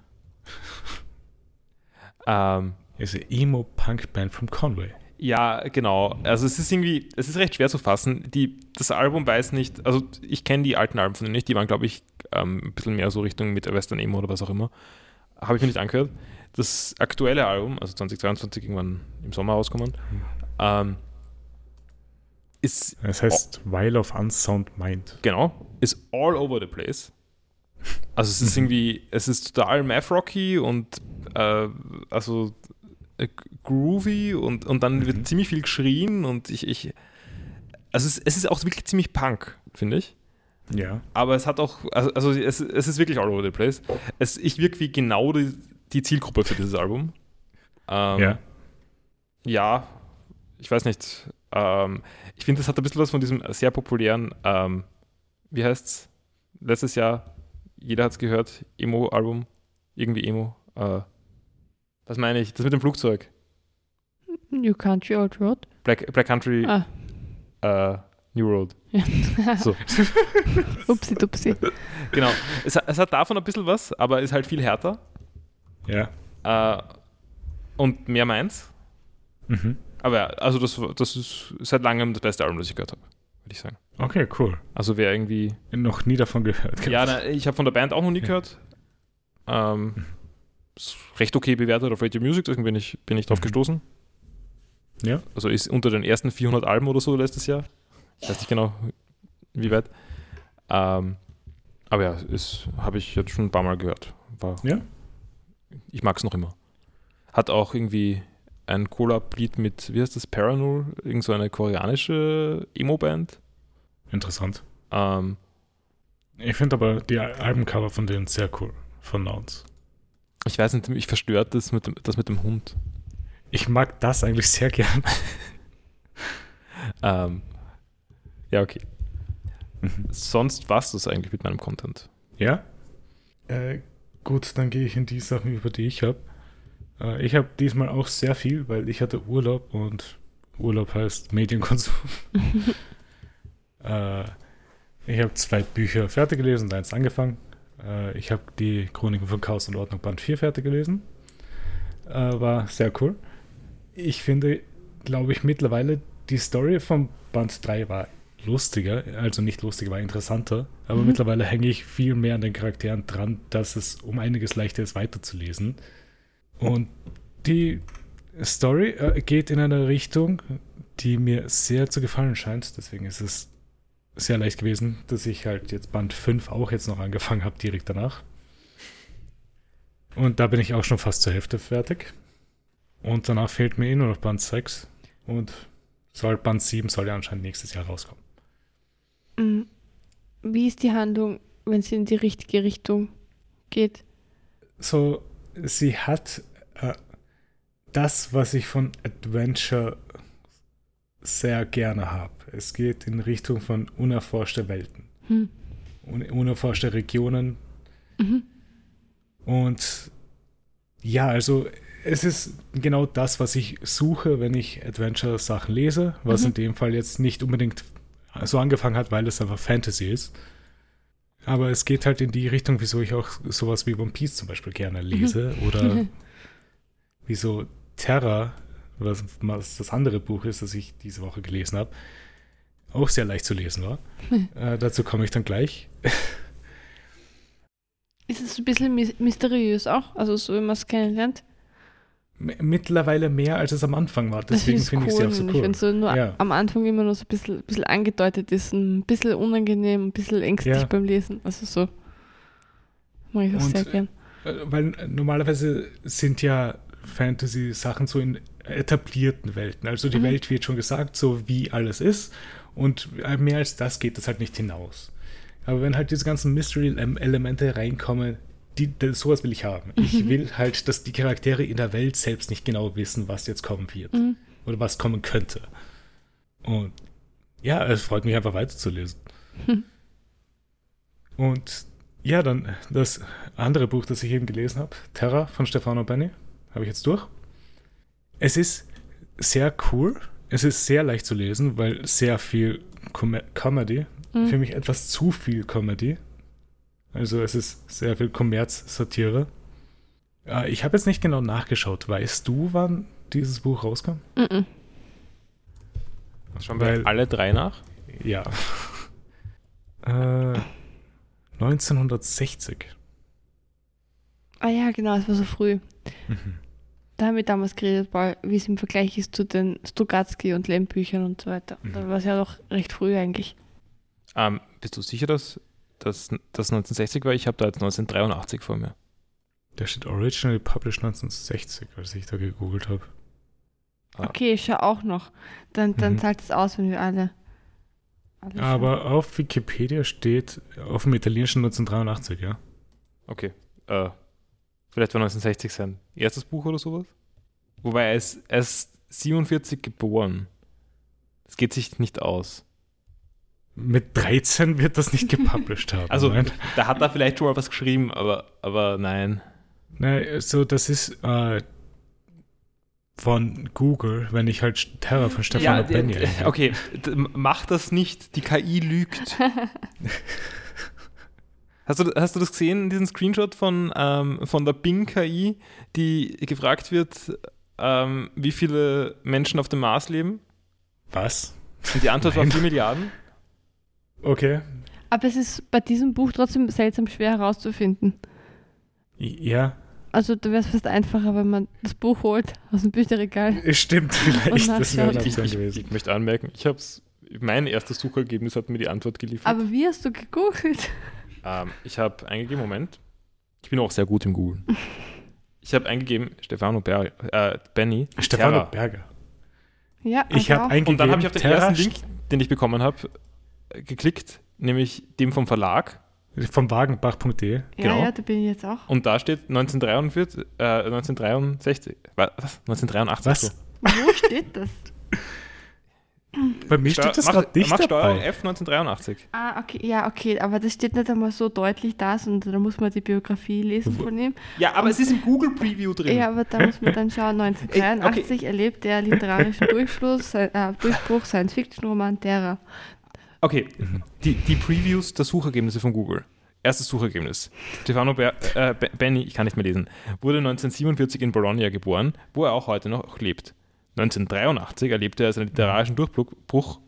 ähm, Ist eine Emo-Punk-Band from Conway. ja, genau. Also es ist irgendwie, es ist recht schwer zu fassen. Die, das Album weiß nicht, also ich kenne die alten Alben von denen nicht, die waren, glaube ich, ähm, ein bisschen mehr so Richtung mit Western Emo oder was auch immer. Habe ich mir nicht angehört. Das aktuelle Album, also 2022 irgendwann im Sommer rauskommen, ähm, ist Es heißt While of Unsound Mind. Genau, ist all over the place. Also es ist irgendwie, es ist total Math Rocky und äh, also groovy und, und dann wird Mhm. ziemlich viel geschrien und ich, ich also es, es ist auch wirklich ziemlich Punk, finde ich. Ja. Aber es hat auch, also, also es, es ist wirklich all over the place. Es, ich wirke wie genau die, die Zielgruppe für dieses Album. Ähm, ja. ja, ich weiß nicht. Ähm, ich finde, das hat ein bisschen was von diesem sehr populären, ähm, wie heißt's? Letztes Jahr, jeder hat es gehört, Emo-Album, irgendwie Emo. Äh, Was meine ich? Das mit dem Flugzeug. New Country, Old Road. Black, Black Country, Ah. äh, New Road. So. upsi dupsi. Genau. Es, es hat davon ein bisschen was, aber ist halt viel härter. Ja. Äh, und mehr meins. Mhm. Aber ja, also das, das ist seit langem das beste Album, das ich gehört habe, würde ich sagen. Okay, cool. Also wer irgendwie. Noch nie davon gehört. Ja, na, ich habe von der Band auch noch nie Ja. gehört. Ähm, ist recht okay bewertet auf Radio Music, deswegen bin ich, bin ich drauf Mhm. gestoßen. Ja. Also ist unter den ersten 400 Alben oder so letztes Jahr. Ich weiß nicht genau, wie weit. Ähm, aber ja, habe ich jetzt schon ein paar Mal gehört. War, Ja. Ich mag es noch immer. Hat auch irgendwie ein Collab-Lied mit, wie heißt das, Paranol? Irgend so eine koreanische Emo-Band. Interessant. Ähm, Ich finde aber die Al- Albencover von denen sehr cool. Von Nouns. Ich weiß nicht, mich verstört das mit dem, das mit dem Hund. Ich mag das eigentlich sehr gern. Ähm, ja, okay. Mhm. Sonst war es das eigentlich mit meinem Content. Ja? Äh, gut, dann gehe ich in die Sachen über, die ich habe. Äh, ich habe diesmal auch sehr viel, weil ich hatte Urlaub und Urlaub heißt Medienkonsum. äh, ich habe zwei Bücher fertig gelesen und eins angefangen. Äh, ich habe die Chroniken von Chaos und Ordnung Band 4 fertig gelesen. Äh, war sehr cool. Ich finde, glaube ich, mittlerweile die Story von Band 3 war lustiger, also nicht lustiger, war interessanter, aber Mhm. mittlerweile hänge ich viel mehr an den Charakteren dran, dass es um einiges leichter ist, weiterzulesen. Und die Story äh, geht in eine Richtung, die mir sehr zu gefallen scheint, deswegen ist es sehr leicht gewesen, dass ich halt jetzt Band 5 auch jetzt noch angefangen habe, direkt danach. Und da bin ich auch schon fast zur Hälfte fertig. Und danach fehlt mir eh nur noch Band 6. Und soll Band 7 soll ja anscheinend nächstes Jahr rauskommen. Mm, Wie ist die Handlung, wenn sie in die richtige Richtung geht? So, sie hat äh, das, was ich von Adventure sehr gerne habe. Es geht in Richtung von unerforschte Welten, Hm. un unerforschte Regionen. Mhm. Und ja, also es ist genau das, was ich suche, wenn ich Adventure-Sachen lese, was Mhm. in dem Fall jetzt nicht unbedingt so angefangen hat, weil es einfach Fantasy ist. Aber es geht halt in die Richtung, wieso ich auch sowas wie One Piece zum Beispiel gerne lese. Oder wieso Terra, was, was das andere Buch ist, das ich diese Woche gelesen habe, auch sehr leicht zu lesen war. äh, dazu komme ich dann gleich. Ist es ein bisschen mysteriös auch? Also so, wie man es kennenlernt? M mittlerweile mehr, als es am Anfang war. Deswegen finde ich sie auch so cool. Wenn so nur Ja. am Anfang immer nur so ein bisschen, bisschen angedeutet ist, ein bisschen unangenehm, ein bisschen ängstlich Ja. beim Lesen. Also so. Mag ich auch Und, sehr gern. Äh, Weil äh, normalerweise sind ja Fantasy-Sachen so in etablierten Welten. Also die Mhm. Welt wird schon gesagt, so wie alles ist. Und mehr als das geht das halt nicht hinaus. Aber wenn halt diese ganzen Mystery-Elemente reinkommen, die, das, sowas will ich haben. Ich Mhm. will halt, dass die Charaktere in der Welt selbst nicht genau wissen, was jetzt kommen wird. Mhm. Oder was kommen könnte. Und ja, es freut mich einfach weiterzulesen. Hm. Und ja, dann das andere Buch, das ich eben gelesen habe, Terra von Stefano Benni, habe ich jetzt durch. Es ist sehr cool. Es ist sehr leicht zu lesen, weil sehr viel Com Comedy, Mhm. für mich etwas zu viel Comedy. Also es ist sehr viel Kommerz-Satire. Äh, Ich habe jetzt nicht genau nachgeschaut. Weißt du, wann dieses Buch rauskam? Mhm. Schauen wir alle drei nach. Ja. äh, 1960. Ah ja, genau, es war so früh. Mhm. Da haben wir damals geredet, weil- wie es im Vergleich ist zu den Stugatsky und Lemp-Büchern und so weiter. Mhm. Da war es ja doch recht früh eigentlich. Ähm, bist du sicher, dass das, das 1960 war? Ich habe da jetzt 1983 vor mir. Der steht originally published 1960, als ich da gegoogelt habe. Ah. Okay, ich schau auch noch. Dann, dann Mhm. zahlt es aus, wenn wir alle. alle schauen. Aber auf Wikipedia steht auf dem italienischen 1983, ja. Okay. Äh, vielleicht war 1960 sein erstes Buch oder sowas? Wobei er ist, er ist 47 geboren. Das geht sich nicht aus. Mit 13 wird das nicht gepublished haben. Also, nein. da hat er vielleicht schon mal was geschrieben, aber, aber nein. Nein, so das ist, äh, von Google, wenn ich halt Terra von Stefan Ja, und Benny okay, mach das nicht. Die KI lügt. Hast du, hast du das gesehen, diesen Screenshot von, ähm, von der Bing-KI, die gefragt wird, ähm, wie viele Menschen auf dem Mars leben? Was? Und die Antwort war Nein. 4 Milliarden. Okay. Aber es ist bei diesem Buch trotzdem seltsam schwer herauszufinden. Ja, Also da wäre es fast einfacher, wenn man das Buch holt aus dem Bücherregal. es stimmt vielleicht. Das wäre eine Option ich, gewesen. ich möchte anmerken, ich habe mein erstes Suchergebnis hat mir die Antwort geliefert. Aber wie hast du gegoogelt? Ähm, ich habe eingegeben, Moment. Ich bin auch sehr gut im Googlen. Ich habe eingegeben, Stefano Ber äh, Benny. Stefano Terra. Berger. Ja, Ich also habe eingegeben, Und dann habe ich auf den Terra ersten Link, den ich bekommen habe, äh, geklickt, nämlich dem vom Verlag. vom Wagenbach.de. Ja, genau. ja, da bin ich jetzt auch. Und da steht 1943, äh, 1963. Wa- Was? 1983. Was? So. Wo steht das? Bei mir Steu- steht das gerade nicht mach Steuerung dabei. F 1983. Ah, okay, ja, okay, aber das steht nicht einmal so deutlich da, sondern da muss man die Biografie lesen von ihm. Ja, aber es ist im Google Preview drin. Ja, aber da muss man dann schauen, 1983 erlebt er literarischen Durchbruch, sein- äh, Durchbruch Science-Fiction-Roman Terra. Okay, Mhm. die, die Previews der Suchergebnisse von Google. Erstes Suchergebnis. Stefano Ber äh, Be- Benny, ich kann nicht mehr lesen, wurde 1947 in Bologna geboren, wo er auch heute noch lebt. 1983 erlebte er seinen literarischen Durchbruch, Bruch,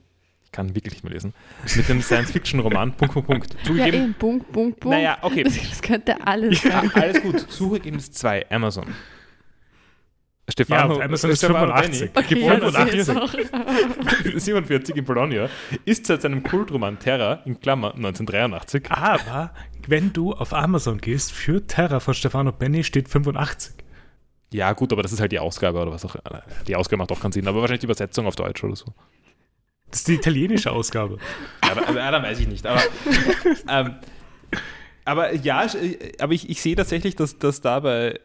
ich kann wirklich nicht mehr lesen, mit dem Science-Fiction-Roman Punkt, Punkt, Punkt. Ja, Zugegeben, eben, Punkt, Punkt, Punkt. naja, okay, Das, das könnte alles ja, sein. alles gut. Suchergebnis 2, Amazon. Ja, Stefano, auf Amazon ist Stefano 85. Okay, geboren ja, das ist 85. auch. 47 in Bologna, ist seit seinem Kultroman Terra, in Klammer 1983, Aber wenn du auf Amazon gehst, für Terra von Stefano Benny steht 85. Ja, gut, aber das ist halt die Ausgabe oder was auch immer. Die Ausgabe macht auch keinen Sinn, aber wahrscheinlich die Übersetzung auf Deutsch oder so. Das ist die italienische Ausgabe. Ja, da, ja, dann weiß ich nicht. Aber, ähm, aber ja, aber ich, ich sehe tatsächlich, dass, dass dabei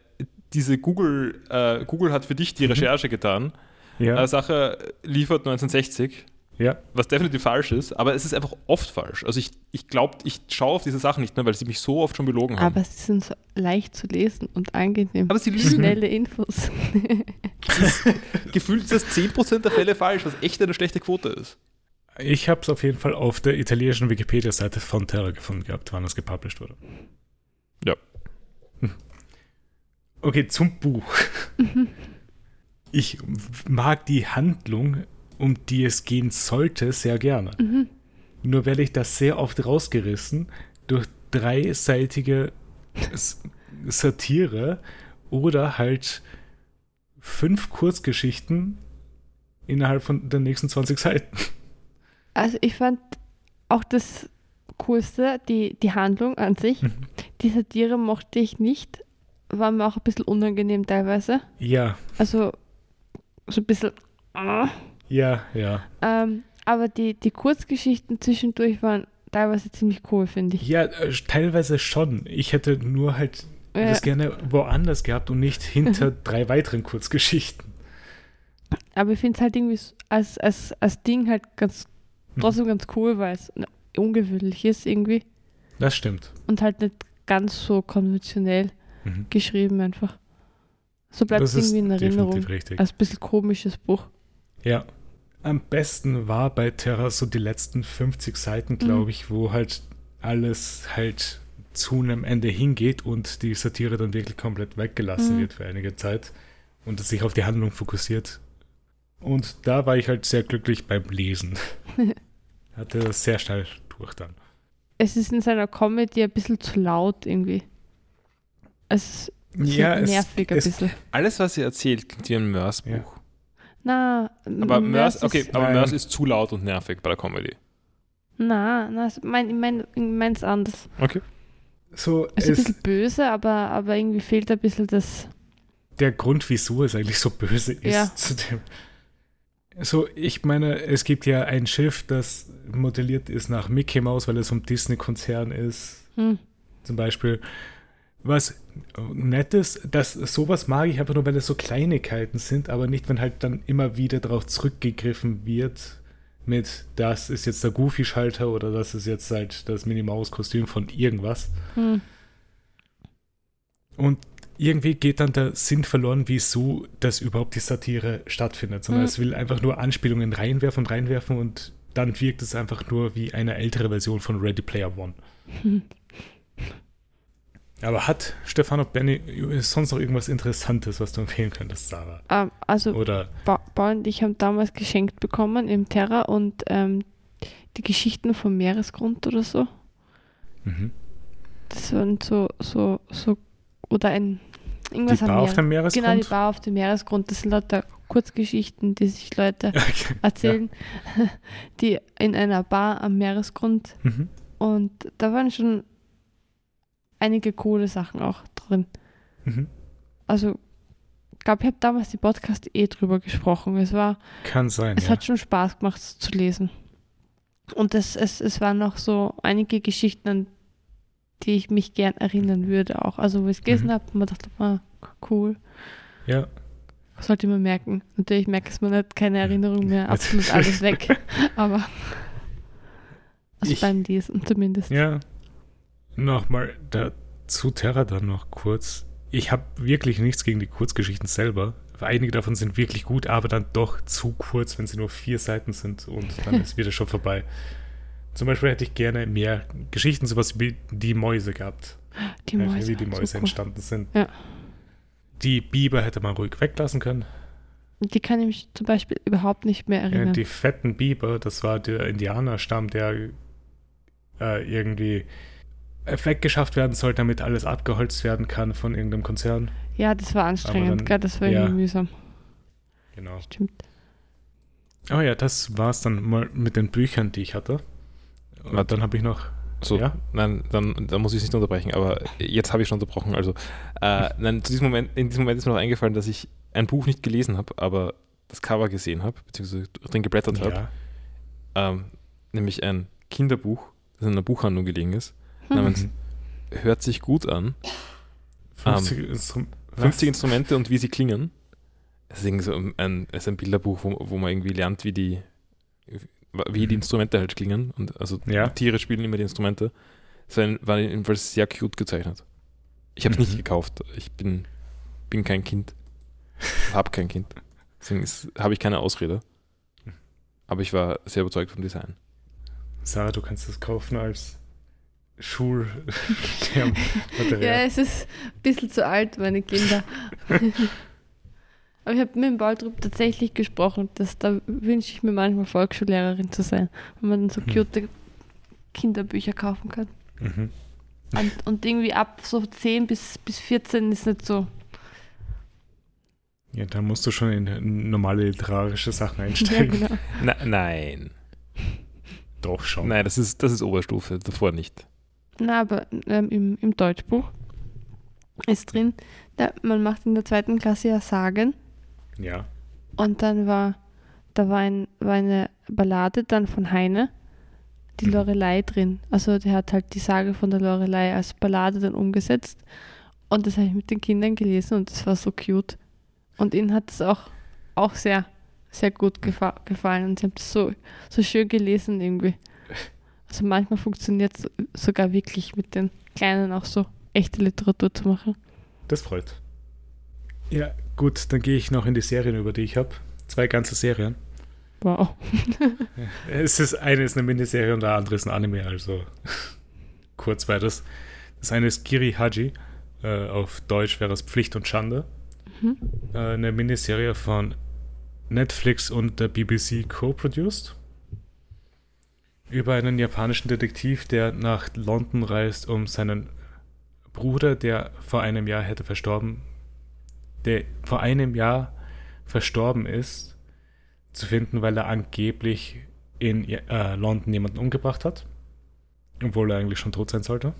diese Google, äh, Google hat für dich die Recherche getan. Ja, Äh, Sache liefert 1960, ja. was definitiv falsch ist, aber es ist einfach oft falsch. Also ich, ich glaube, ich schaue auf diese Sachen nicht mehr, weil sie mich so oft schon belogen haben. Aber sie sind so leicht zu lesen und angenehm. Aber sie lügen. Schnelle Infos. Gefühlt ist das 10% der Fälle falsch, was echt eine schlechte Quote ist. Ich habe es auf jeden Fall auf der italienischen Wikipedia-Seite von Terra gefunden gehabt, wann das gepublished wurde. Ja. Okay, zum Buch. Ich mag die Handlung, um die es gehen sollte, sehr gerne. Mhm. Nur werde ich das sehr oft rausgerissen durch dreiseitige Satire oder halt fünf Kurzgeschichten innerhalb von den nächsten 20 Seiten. Also ich fand auch das Coolste, die, die Handlung an sich. Mhm. Die Satire mochte ich nicht. War mir auch ein bisschen unangenehm teilweise. Ja, Also so ein bisschen. ah. Ja, ja. Ähm, aber die, die Kurzgeschichten zwischendurch waren teilweise ziemlich cool, finde ich. Ja, äh, teilweise schon. Ich hätte nur halt Äh, das gerne woanders gehabt und nicht hinter drei weiteren Kurzgeschichten. aber ich finde es halt irgendwie als, als, als Ding halt ganz Mhm. trotzdem ganz cool, weil es ungewöhnlich ist irgendwie. Das stimmt. Und halt nicht ganz so konventionell Mhm. geschrieben einfach. So bleibt es irgendwie in Erinnerung. richtig. Als ein bisschen komisches Buch. Ja. Am besten war bei Terra so die letzten 50 Seiten, glaube Mhm. ich, wo halt alles halt zu einem Ende hingeht und die Satire dann wirklich komplett weggelassen Mhm. wird für einige Zeit und es sich auf die Handlung fokussiert. Und da war ich halt sehr glücklich beim Lesen. Hatte das sehr schnell durch dann. Es ist in seiner Comedy ein bisschen zu laut irgendwie. Es ist Ja, es, nervig ein es, bisschen. Alles, was ihr erzählt, klingt wie ein Mörs-Buch. Ja. Na, Aber Mörs, ist- okay, aber. Mörs ist zu laut und nervig bei der Comedy. Na, na, es- mein, ich mein, ich mein's anders. Okay. so, Es ist ein es, bisschen böse, aber, aber irgendwie fehlt ein bisschen das. der Grund, wieso es eigentlich so böse ist. Ja. Zu dem, so, ich meine, es gibt ja ein Schiff, das modelliert ist nach Mickey Mouse, weil es um Disney-Konzern ist, Hm. zum Beispiel. Was Nettes, das, sowas mag ich einfach nur, weil es so Kleinigkeiten sind, aber nicht, wenn halt dann immer wieder darauf zurückgegriffen wird mit, das ist jetzt der Goofy-Schalter oder das ist jetzt halt das Minnie-Maus-Kostüm von irgendwas. Hm. Und irgendwie geht dann der Sinn verloren, wieso das überhaupt die Satire stattfindet, sondern Mhm. es will einfach nur Anspielungen reinwerfen und reinwerfen und dann wirkt es einfach nur wie eine ältere Version von Ready Player One. Aber hat Stefano Benny sonst noch irgendwas Interessantes, was du empfehlen könntest, Sarah? Ähm, also Oder Paul und ich haben damals geschenkt bekommen im Terra und ähm, die Geschichten vom Meeresgrund oder so. mhm. Das waren so, so, so, oder ein, die irgendwas am Bar auf dem Meeresgrund? Genau, die Bar auf dem Meeresgrund. Das sind lauter Kurzgeschichten, die sich Leute Okay. erzählen, die in einer Bar am Meeresgrund. Ja. Mhm. Und da waren schon einige coole Sachen auch drin. Mhm. Also, ich glaube, ich habe damals die Podcast eh drüber gesprochen. Es war Kann sein, Es ja. hat schon Spaß gemacht zu lesen. Und es, es, es waren noch so einige Geschichten, an die ich mich gern erinnern würde auch. Also wo ich es gelesen Mhm. habe mir dachte, ah, cool. ja. Sollte man merken. Natürlich merkt es man nicht, keine Erinnerung mehr, absolut alles weg. Aber also Ich- beim Lesen zumindest. Ja. Nochmal dazu Terra dann noch kurz. Ich habe wirklich nichts gegen die Kurzgeschichten selber. Einige davon sind wirklich gut, aber dann doch zu kurz, wenn sie nur vier Seiten sind und dann ist wieder schon vorbei. Zum Beispiel hätte ich gerne mehr Geschichten, sowas wie die Mäuse gehabt. Die Mäuse. wie die so Mäuse cool. entstanden sind. Ja. Die Biber hätte man ruhig weglassen können. Die kann ich mich zum Beispiel überhaupt nicht mehr erinnern. die fetten Biber, das war der Indianerstamm, der äh, irgendwie weggeschafft werden soll, damit alles abgeholzt werden kann von irgendeinem Konzern. ja, das war anstrengend, dann- gell? das war ja. irgendwie mühsam. Genau. Stimmt. Oh ja, das war's dann mal mit den Büchern, die ich hatte. Und Warte. dann habe ich noch. So, Ja? nein, dann, dann muss ich es nicht unterbrechen, aber jetzt habe ich schon unterbrochen. Also, äh, nein, zu diesem Moment, in diesem Moment ist mir noch eingefallen, dass ich ein Buch nicht gelesen habe, aber das Cover gesehen habe, beziehungsweise drin geblättert habe. Ja. Ähm, nämlich ein Kinderbuch, das in einer Buchhandlung gelegen ist, namens Mhm. Hört sich gut an. 50 Instrum- was? 50 Instrumente und wie sie klingen. Es ist, irgendwie so ein, es ist ein Bilderbuch, wo, wo man irgendwie lernt, wie die, wie die Mhm. Instrumente halt klingen. Und also Ja. Tiere spielen immer die Instrumente. Es war, jedenfalls sehr cute gezeichnet. Ich habe es Mhm. nicht gekauft. Ich bin, bin kein Kind. habe kein Kind. Deswegen habe ich keine Ausrede. Aber ich war sehr überzeugt vom Design. Sarah, du kannst das kaufen als Schul. Ja, es ist ein bisschen zu alt, meine Kinder. Aber ich habe mit dem Paul drüber tatsächlich gesprochen, dass da wünsche ich mir manchmal Volksschullehrerin zu sein, wenn man dann so Hm. cute Kinderbücher kaufen kann. Mhm. Und, und irgendwie ab so 10 bis, bis 14 ist nicht so. Ja, da musst du schon in normale literarische Sachen Ja, einsteigen. genau. Na, nein. Doch schon. Nein, das ist, das ist Oberstufe, davor nicht. Na, aber ähm, im, im Deutschbuch ist drin, da, man macht in der zweiten Klasse ja Sagen Ja. und dann war, da war, ein, war eine Ballade dann von Heine, die Mhm. Lorelei drin. Also der hat halt die Sage von der Lorelei als Ballade dann umgesetzt und das habe ich mit den Kindern gelesen und das war so cute. Und ihnen hat es auch, auch sehr, sehr gut gefa gefallen und sie haben es so, so schön gelesen irgendwie. Also manchmal funktioniert es sogar wirklich mit den Kleinen auch so echte Literatur zu machen. Das freut. Ja, gut, dann gehe ich noch in die Serien über, die ich habe. Zwei ganze Serien. Wow. Es ist eine ist eine Miniserie und der andere ist ein Anime, also kurz beides. Das eine ist Kiri Haji, äh, auf Deutsch wäre es Pflicht und Schande. Mhm. Äh, eine Miniserie von Netflix und der BBC co-produced. Über einen japanischen Detektiv, der nach London reist, um seinen Bruder, der vor einem Jahr hätte verstorben, der vor einem Jahr verstorben ist, zu finden, weil er angeblich in äh, London jemanden umgebracht hat. Obwohl er eigentlich schon tot sein sollte.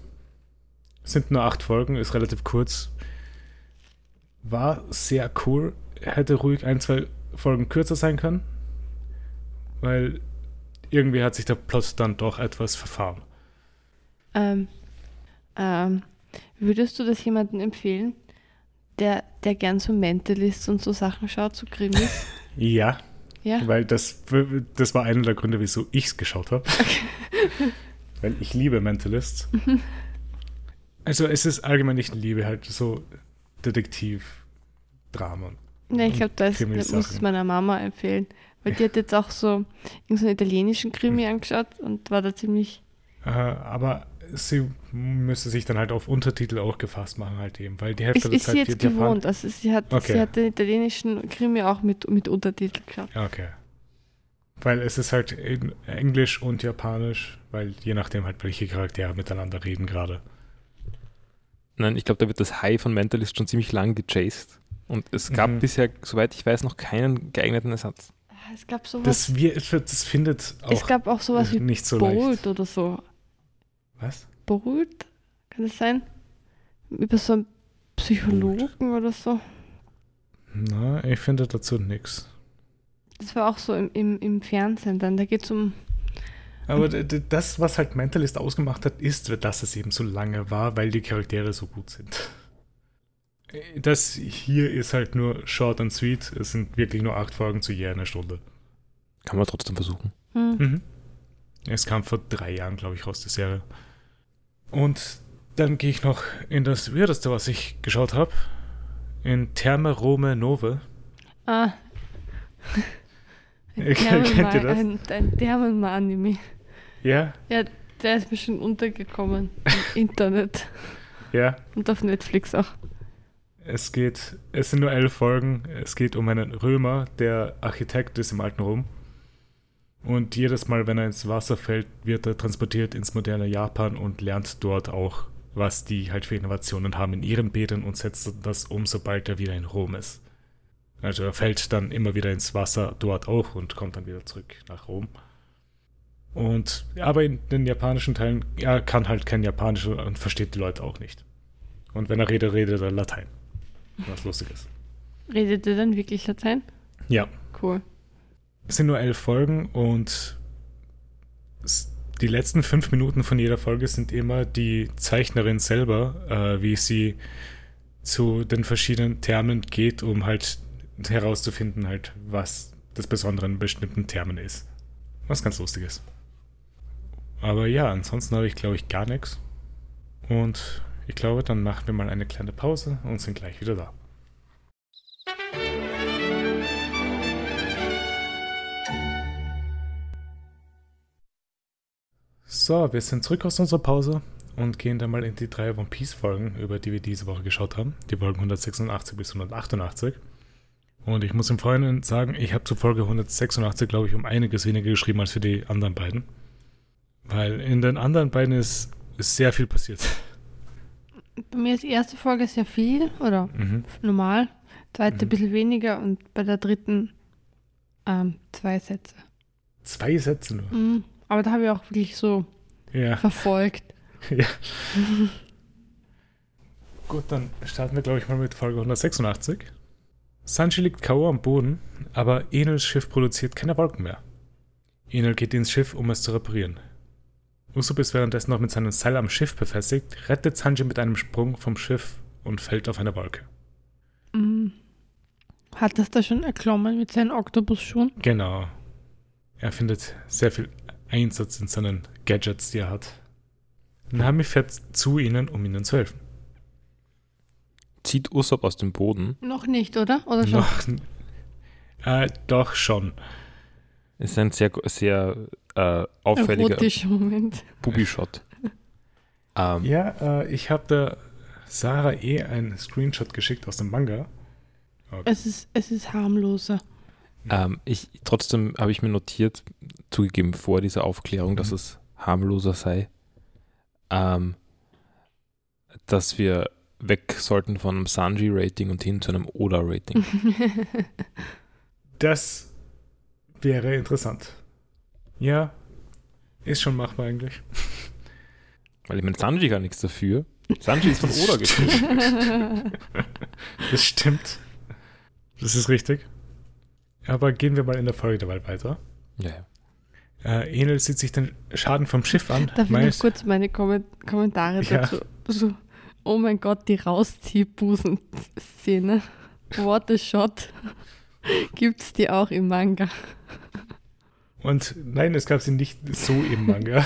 Es sind nur acht Folgen, ist relativ kurz. War sehr cool. Hätte ruhig ein, zwei Folgen kürzer sein können. Weil irgendwie hat sich der Plot dann doch etwas verfahren. Ähm, ähm, würdest du das jemandem empfehlen, der, der gern so Mentalist und so Sachen schaut, so Krimis? Ja, ja? weil das, das war einer der Gründe, wieso ich es geschaut habe. weil ich liebe Mentalists. Also es ist allgemein, ich liebe halt so Detektiv-Drama. Ja, ich glaube, das muss ich meiner Mama empfehlen. Weil die hat jetzt auch so irgendeinen italienischen Krimi angeschaut und war da ziemlich. Äh, aber sie müsste sich dann halt auf Untertitel auch gefasst machen, halt eben, weil die Hälfte Ist, der ist Zeit sie jetzt wird Japan- gewohnt. Also sie hat, Okay. sie hat den italienischen Krimi auch mit, mit Untertitel geschaut. Ja, Okay. Weil es ist halt in Englisch und Japanisch, weil je nachdem halt welche Charaktere miteinander reden gerade. Nein, ich glaube, da wird das High von Mentalist schon ziemlich lang gechased. Und es gab Mhm. bisher, soweit ich weiß, noch keinen geeigneten Ersatz. Es gab sowas. Das, wir, das findet auch es gab auch sowas wie nicht so leicht. oder so. Was? Bold? Kann das sein? Über so einen Psychologen oder so. Na, ich finde dazu nichts. Das war auch so im, im, im Fernsehen dann. Da geht es um. Aber das, was halt Mentalist ausgemacht hat, ist, dass es eben so lange war, weil die Charaktere so gut sind. Das hier ist halt nur short and sweet. Es sind wirklich nur acht Folgen zu je einer Stunde. Kann man trotzdem versuchen. Hm. Mhm. Es kam vor drei Jahren, glaube ich, raus, die Serie. Und dann gehe ich noch in das Weirdeste, was ich geschaut habe. In Terme Rome Nove. Ah. Ein Kennt ihr das? Ein, ein Thermenma-Anime. Ja, Der ist mir schon untergekommen im Internet ja. und auf Netflix auch. Es geht, es sind nur elf Folgen. Es geht um einen Römer, der Architekt ist im alten Rom. Und jedes Mal, wenn er ins Wasser fällt, wird er transportiert ins moderne Japan und lernt dort auch, was die halt für Innovationen haben in ihren Bädern und setzt das um, sobald er wieder in Rom ist. Also er fällt dann immer wieder ins Wasser dort auch und kommt dann wieder zurück nach Rom. Und aber in den japanischen Teilen, er kann halt kein Japanisch und versteht die Leute auch nicht. Und wenn er redet, redet er Latein. Was lustig ist. Redet ihr dann wirklich Latein? Ja, Cool. es sind nur elf Folgen und die letzten fünf Minuten von jeder Folge sind immer die Zeichnerin selber, äh, wie sie zu den verschiedenen Termen geht, um halt herauszufinden, halt, was das Besondere an bestimmten Termen ist. Was ganz lustig ist. Aber ja, ansonsten habe ich, glaube ich, gar nichts. Und ich glaube, dann machen wir mal eine kleine Pause und sind gleich wieder da. So, wir sind zurück aus unserer Pause und gehen dann mal in die drei One Piece Folgen, über die wir diese Woche geschaut haben. Die Folgen 186 bis 188. Und ich muss im Vorhinein sagen, ich habe zur Folge 186, glaube ich, um einiges weniger geschrieben als für die anderen beiden. Weil in den anderen beiden ist, ist sehr viel passiert. Bei mir ist die erste Folge sehr viel oder Mhm. normal, zweite ein Mhm. bisschen weniger und bei der dritten ähm, zwei Sätze. Zwei Sätze nur. Mhm. Aber da habe ich auch wirklich so Ja. verfolgt. ja. Gut, dann starten wir, glaube ich, mal mit Folge 186. Sanji liegt K.O. am Boden, aber Enels Schiff produziert keine Wolken mehr. Enel geht ins Schiff, um es zu reparieren. Usopp ist währenddessen noch mit seinem Seil am Schiff befestigt, rettet Sanji mit einem Sprung vom Schiff und fällt auf eine Wolke. Mhm. Hat das da schon erklommen mit seinen Oktopusschuhen? Genau. Er findet sehr viel Einsatz in seinen Gadgets, die er hat. Nami fährt zu ihnen, um ihnen zu helfen. Zieht Usopp aus dem Boden. Noch nicht, oder? Oder schon? Noch, äh, doch schon. Ist ein sehr, sehr äh, auffälliger. Bubi-Shot. Ähm, Ja, äh, ich habe der Sarah eh einen Screenshot geschickt aus dem Manga. Es ist, es ist harmloser. ähm, ich, trotzdem habe ich mir notiert, zugegeben vor dieser Aufklärung, dass Mhm. es harmloser sei, ähm, dass wir weg sollten von einem Sanji-Rating und hin zu einem Oda-Rating. Das wäre interessant. Ja, ist schon machbar eigentlich. Weil ich meine, Sanji kann nichts dafür. Sanji ist von Oda gekommen. Das stimmt. Das ist richtig. Aber gehen wir mal in der Folge dabei weiter. Ja, ja. Äh, Enel sieht sich den Schaden vom Schiff an. Darf ich meint- noch kurz meine Kommen Kommentare Ja. dazu? So, oh mein Gott, die Rausziehbusen-Szene. What a shot. Gibt's die auch im Manga? Und nein, es gab sie nicht so im Manga.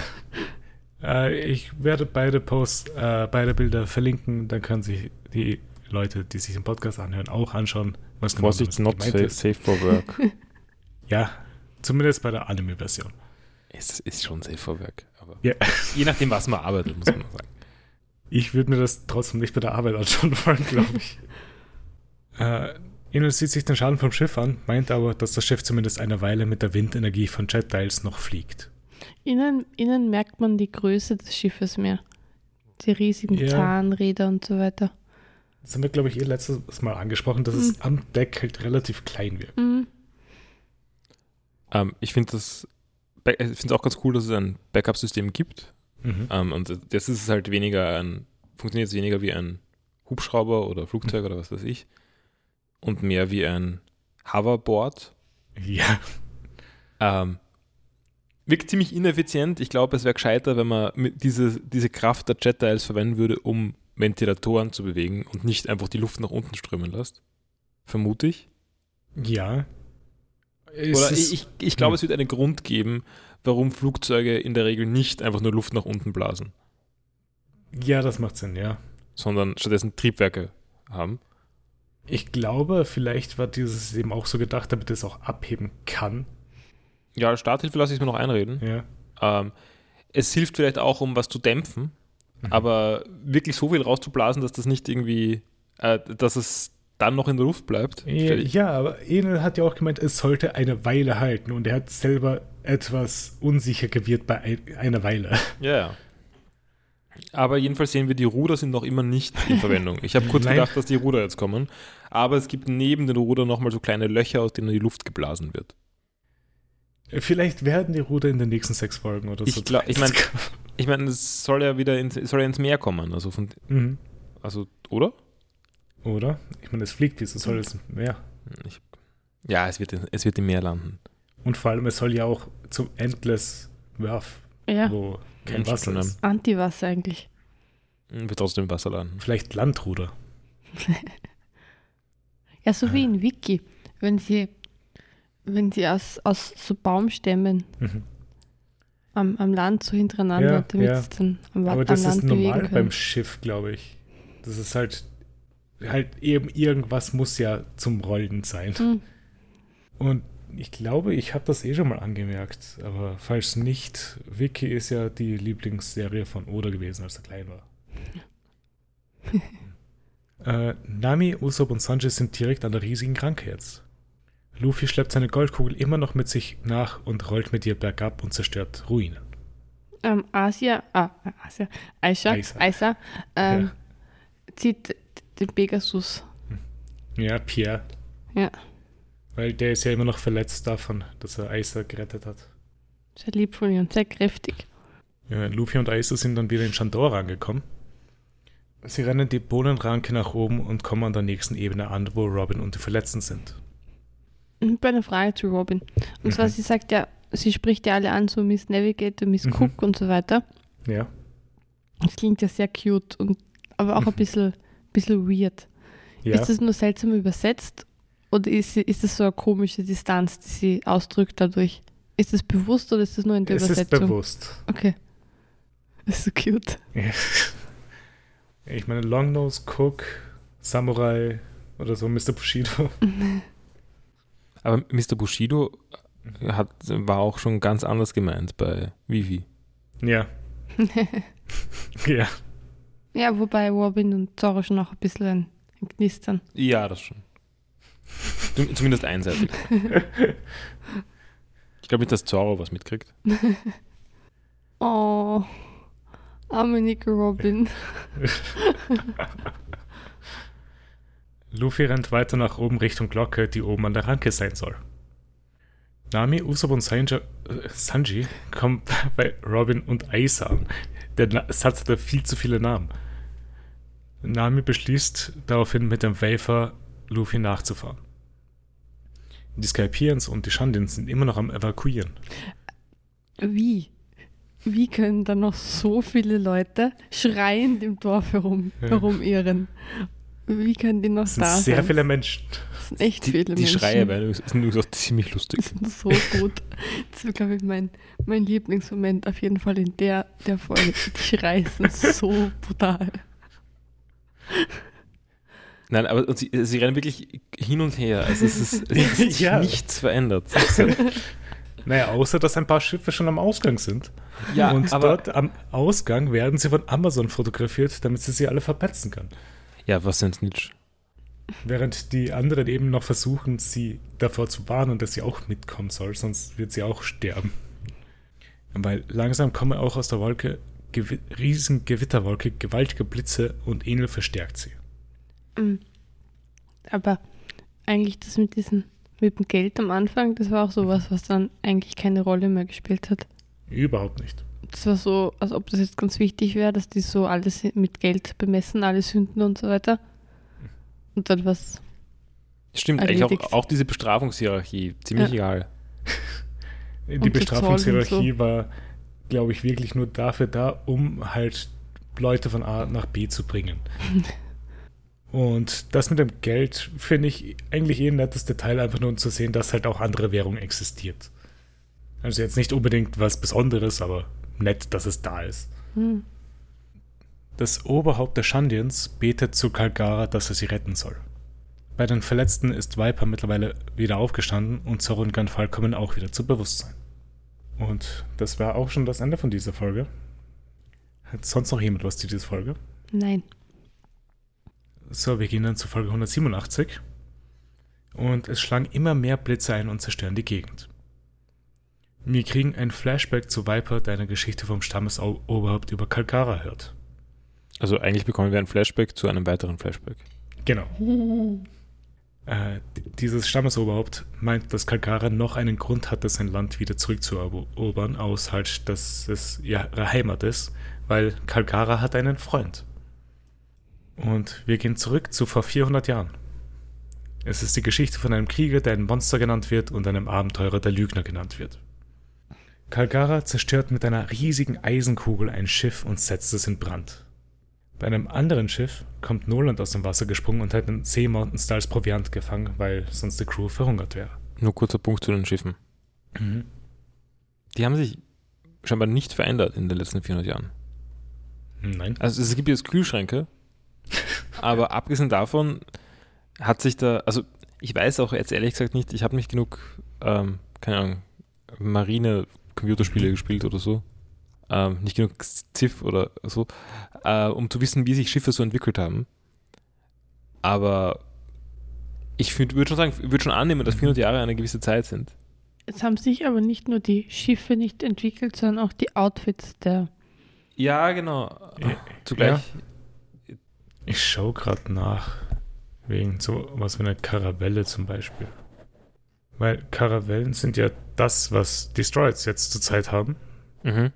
äh, ich werde beide Posts, äh, beide Bilder verlinken, dann können Sie die Leute, die sich den Podcast anhören, auch anschauen, was genau Vorsicht, not safe, safe for work. Ja, zumindest bei der Anime-Version. es ist schon safe for work. Aber Ja. Je nachdem, was man arbeitet, muss man sagen. Ich würde mir das trotzdem nicht bei der Arbeit anschauen wollen, glaube ich. äh, Ino sieht sich den Schaden vom Schiff an, meint aber, dass das Schiff zumindest eine Weile mit der Windenergie von Jet Dials noch fliegt. Innen, innen merkt man die Größe des Schiffes mehr. Die riesigen Ja. Zahnräder und so weiter. Das haben wir, glaube ich, eh letztes Mal angesprochen, dass es am Deck halt relativ klein wird. Mhm. Ähm, ich finde das, ich finde es auch ganz cool, dass es ein Backup-System gibt. Mhm. Ähm, und das ist halt weniger ein, funktioniert es weniger wie ein Hubschrauber oder Flugzeug oder was weiß ich. Und mehr wie ein Hoverboard. Ja, Ähm, wirkt ziemlich ineffizient. Ich glaube, es wäre gescheiter, wenn man diese, diese Kraft der Jet Dials verwenden würde, um Ventilatoren zu bewegen und nicht einfach die Luft nach unten strömen lässt. Vermute ich. ja. Es Oder ist- ich, ich glaube, Hm. es wird einen Grund geben, warum Flugzeuge in der Regel nicht einfach nur Luft nach unten blasen, ja, das macht Sinn, ja. sondern stattdessen Triebwerke haben. Ich glaube, vielleicht war dieses System auch so gedacht, damit es auch abheben kann. Ja, Starthilfe lasse ich mir noch einreden. Ja. Ähm, es hilft vielleicht auch, um was zu dämpfen, Mhm. aber wirklich so viel rauszublasen, dass das nicht irgendwie, äh, dass es dann noch in der Luft bleibt. Ja, ich- ja, aber Enel hat ja auch gemeint, es sollte eine Weile halten und er hat selber etwas unsicher gewirkt bei ein, einer Weile. ja. ja. Aber jedenfalls sehen wir, die Ruder sind noch immer nicht in Verwendung. Ich habe kurz Nein. gedacht, dass die Ruder jetzt kommen, aber es gibt neben den Rudern nochmal so kleine Löcher, aus denen die Luft geblasen wird. Vielleicht werden die Ruder in den nächsten sechs Folgen oder Ich so. glaub- ich mein- Ich meine, es soll ja wieder ins, es soll ja ins Meer kommen, also von, mhm. also, oder? Oder? Ich meine, es fliegt, wieso soll es mehr? Ich, ja, es wird, es wird im Meer landen. Und vor allem, es soll ja auch zum Endless Werf, Ja, wo kein Ja, Wasser ist. Antiwasser eigentlich. Hm, Wird trotzdem im Wasser landen. Vielleicht Landruder. Ja, so wie in Wiki. Wenn sie, wenn sie aus, aus so Baumstämmen Mhm. am, am Land so hintereinander, Ja, damit ja. sie dann am, Aber das ist normal beim. Schiff, glaube ich. Das ist halt, halt eben irgendwas muss ja zum Rollen sein. Hm. Und ich glaube, ich habe das eh schon mal angemerkt, aber falls nicht, Vicky ist ja die Lieblingsserie von Oda gewesen, als er klein war. äh, Nami, Usopp und Sanji sind direkt an der riesigen Kranke jetzt. Luffy schleppt seine Goldkugel immer noch mit sich nach und rollt mit ihr bergab und zerstört Ruinen. Ähm, Asia, ah, Asia, Aisha, Aisa. Aisa, ähm, zieht den Pegasus. Ja, Pierre. Ja. Weil der ist ja immer noch verletzt davon, dass er Aisa gerettet hat. Sehr lieb von ihr und sehr kräftig. Ja, Luffy und Aisa sind dann wieder in Shandora angekommen. Sie rennen die Bohnenranke nach oben und kommen an der nächsten Ebene an, wo Robin und die Verletzten sind. Ich habe eine Frage zu Robin. Und zwar, Mhm. sie sagt ja, sie spricht ja alle an, so Miss Navigator, Miss Mhm. Cook und so weiter. Ja. Das klingt ja sehr cute, und, aber auch ein Mhm. bisschen, bisschen weird. ja. Ist das nur seltsam übersetzt oder ist, ist das so eine komische Distanz, die sie ausdrückt dadurch? Ist das bewusst oder ist das nur in der es ist Übersetzung? bewusst. Okay. Das ist so cute. Ich meine, Longnose, Cook, Samurai oder so, Mr. Bushido. Aber Mr. Bushido hat, war auch schon ganz anders gemeint bei Vivi. Ja. ja. Ja, wobei Robin und Zoro schon auch ein bisschen ein, Knistern. Ja, das schon. Zum- Zumindest einseitig. Ich glaube nicht, dass Zorro was mitkriegt. Oh, arme Nico Robin. Luffy rennt weiter nach oben Richtung Glocke, die oben an der Ranke sein soll. Nami, Usopp und Sanji, äh, Sanji kommen bei Robin und Aisa an. Der Na Satz hat viel zu viele Namen. Nami beschließt daraufhin mit dem Wafer Luffy nachzufahren. Die Skypians und die Shandins sind immer noch am Evakuieren. Wie? Wie können da noch so viele Leute schreiend im Dorf herum, Ja. herumirren? Wie können die noch Es sind da sehr sein? viele Menschen. Das sind echt Die, viele die Menschen. Schreie werden- sind übrigens auch ziemlich lustig. Die sind so gut. Das ist, glaube ich, mein, mein Lieblingsmoment auf jeden Fall in der, der Folge. Die Schreie sind so brutal. Nein, aber und sie, sie rennen wirklich hin und her. Also es ist, es ist Ja. nichts verändert. Naja, außer dass ein paar Schiffe schon am Ausgang sind. Ja, und aber- dort am Ausgang werden sie von Amazon fotografiert, damit sie sie alle verpetzen kann. Ja, was denn Snitch? Während die anderen eben noch versuchen, sie davor zu warnen, dass sie auch mitkommen soll, sonst wird sie auch sterben. Weil langsam kommen auch aus der Wolke gewi riesen Gewitterwolke, gewaltige Blitze und Enel verstärkt sie. Mm. Aber eigentlich das mit diesem mit dem Geld am Anfang, das war auch sowas, was dann eigentlich keine Rolle mehr gespielt hat. Überhaupt nicht. Das war so, als ob das jetzt ganz wichtig wäre, dass die so alles mit Geld bemessen, alle Sünden und so weiter. Und dann was. Stimmt, eigentlich auch, auch diese Bestrafungshierarchie, ziemlich Ja. egal. Die Und so Bestrafungshierarchie war, glaube ich, wirklich nur dafür da, um halt Leute von A nach B zu bringen. Und das mit dem Geld finde ich eigentlich eh ein nettes Detail, einfach nur um zu sehen, dass halt auch andere Währung existiert. Also jetzt nicht unbedingt was Besonderes, aber nett, dass es da ist. Hm. Das Oberhaupt der Shandians betet zu Kalgara, dass er sie retten soll. Bei den Verletzten ist Viper mittlerweile wieder aufgestanden und Zorro und Ganfal kommen auch wieder zu Bewusstsein. Und das war auch schon das Ende von dieser Folge. Hat sonst noch jemand was zu dieser Folge? Nein. So, wir gehen dann zu Folge 187. Und es schlagen immer mehr Blitze ein und zerstören die Gegend. Wir kriegen ein Flashback zu Viper, der eine Geschichte vom Stammesoberhaupt über Kalkara hört. Also eigentlich bekommen wir ein Flashback zu einem weiteren Flashback. Genau. Äh, dieses Stammesoberhaupt meint, dass Kalkara noch einen Grund hatte, sein Land wieder zurückzuerobern, aus halt, dass es ihre Heimat ist, weil Kalkara hat einen Freund. Und wir gehen zurück zu vor 400 Jahren. Es ist die Geschichte von einem Krieger, der ein Monster genannt wird und einem Abenteurer, der Lügner genannt wird. Kalkara zerstört mit einer riesigen Eisenkugel ein Schiff und setzt es in Brand. Bei einem anderen Schiff kommt Noland aus dem Wasser gesprungen und hat einen See Mountain Stars Proviant gefangen, weil sonst die Crew verhungert wäre. Nur kurzer Punkt zu den Schiffen. Die haben sich scheinbar nicht verändert in den letzten 400 Jahren. Nein. Also es gibt jetzt Kühlschränke, aber abgesehen davon hat sich da, also ich weiß auch jetzt ehrlich gesagt nicht, ich habe nicht genug, ähm, keine Ahnung, Marine-Computerspiele gespielt oder so. Ähm, nicht genug Ziff oder so, äh, um zu wissen, wie sich Schiffe so entwickelt haben. Aber ich würde schon sagen, würde schon annehmen, dass 400 Jahre eine gewisse Zeit sind. Es haben sich aber nicht nur die Schiffe nicht entwickelt, sondern auch die Outfits der. Ja, genau. Ja. Ich schaue gerade nach, wegen so was wie eine Karavelle zum Beispiel. Weil Karavellen sind ja das, was Destroyers jetzt zurzeit haben. Mhm.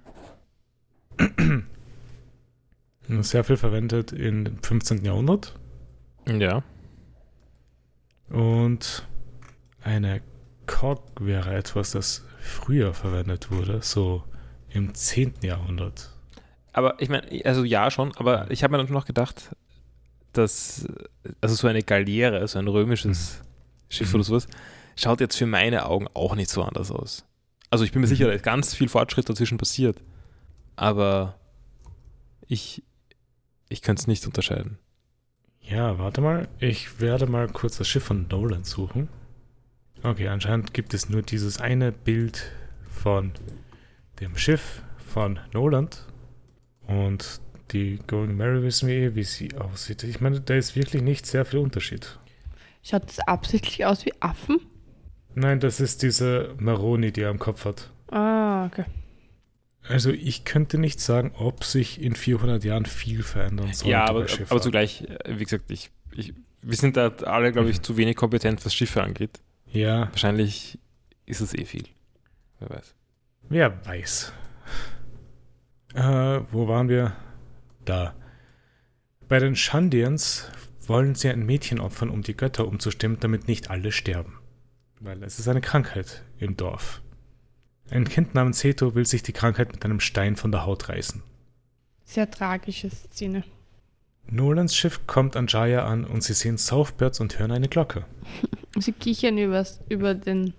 Sehr viel verwendet im 15. Jahrhundert. Ja. Und eine Cog wäre etwas, das früher verwendet wurde, so im 10. Jahrhundert. Aber ich meine, also ja schon, aber ich habe mir dann noch gedacht, dass, also so eine Galeere, so ein römisches Schiff Mhm. oder sowas, schaut jetzt für meine Augen auch nicht so anders aus. Also ich bin mir Mhm. sicher, da ist ganz viel Fortschritt dazwischen passiert. Aber ich, ich könnte es nicht unterscheiden. Ja, warte mal. Ich werde mal kurz das Schiff von Nolan suchen. Okay, anscheinend gibt es nur dieses eine Bild von dem Schiff von Noland. Und die Going Mary wissen wir eh, wie sie aussieht. Ich meine, da ist wirklich nicht sehr viel Unterschied. Schaut das absichtlich aus wie Affen? Nein, das ist diese Maroni, die er am Kopf hat. Ah, okay. Also ich könnte nicht sagen, ob sich in 400 Jahren viel verändern soll. ja, aber, aber zugleich, äh, wie gesagt, ich, ich, wir sind da alle, glaube ich, Mhm. zu wenig kompetent, was Schiffe angeht. Ja, Wahrscheinlich ist es eh viel. Wer weiß. Wer weiß. Äh, wo waren wir? Da. Bei den Shandians wollen sie ein Mädchen opfern, um die Götter umzustimmen, damit nicht alle sterben. Weil es ist eine Krankheit im Dorf. Ein Kind namens Seto will sich die Krankheit mit einem Stein von der Haut reißen. Sehr tragische Szene. Nolans Schiff kommt an Jaya an und sie sehen Southbirds und hören eine Glocke. Sie kichern übers, über, den,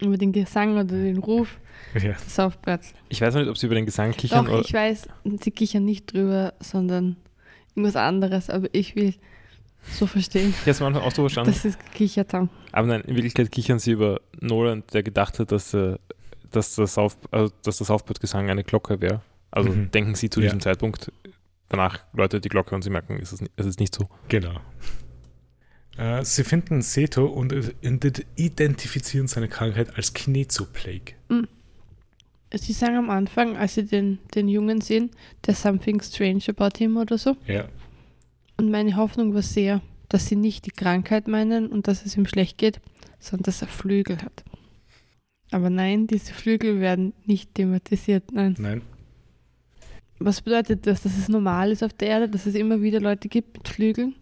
über den Gesang oder den Ruf Ja. des Southbirds. Ich weiß noch nicht, ob sie über den Gesang kichern Doch, ich weiß, sie kichern nicht drüber, sondern irgendwas anderes, aber ich will so verstehen. Ich habe es am Anfang auch so verstanden. Das ist gekichert haben. Aber nein, in Wirklichkeit kichern sie über Nolan, der gedacht hat, dass, äh, dass, das, Auf, also, dass das Aufbautgesang eine Glocke wäre. Also Mhm. denken sie zu Ja. diesem Zeitpunkt, danach läutet die Glocke und sie merken, es ist, es ist nicht so. Genau. Äh, sie finden Seto und ident- identifizieren seine Krankheit als Kinezo-Plague. Sie sagen am Anfang, als sie den, den Jungen sehen, there's something strange about him oder so. Ja. Und meine Hoffnung war sehr, dass sie nicht die Krankheit meinen und dass es ihm schlecht geht, sondern dass er Flügel hat. Aber nein, diese Flügel werden nicht thematisiert. Nein. Nein. Was bedeutet das, dass es normal ist auf der Erde, dass es immer wieder Leute gibt mit Flügeln?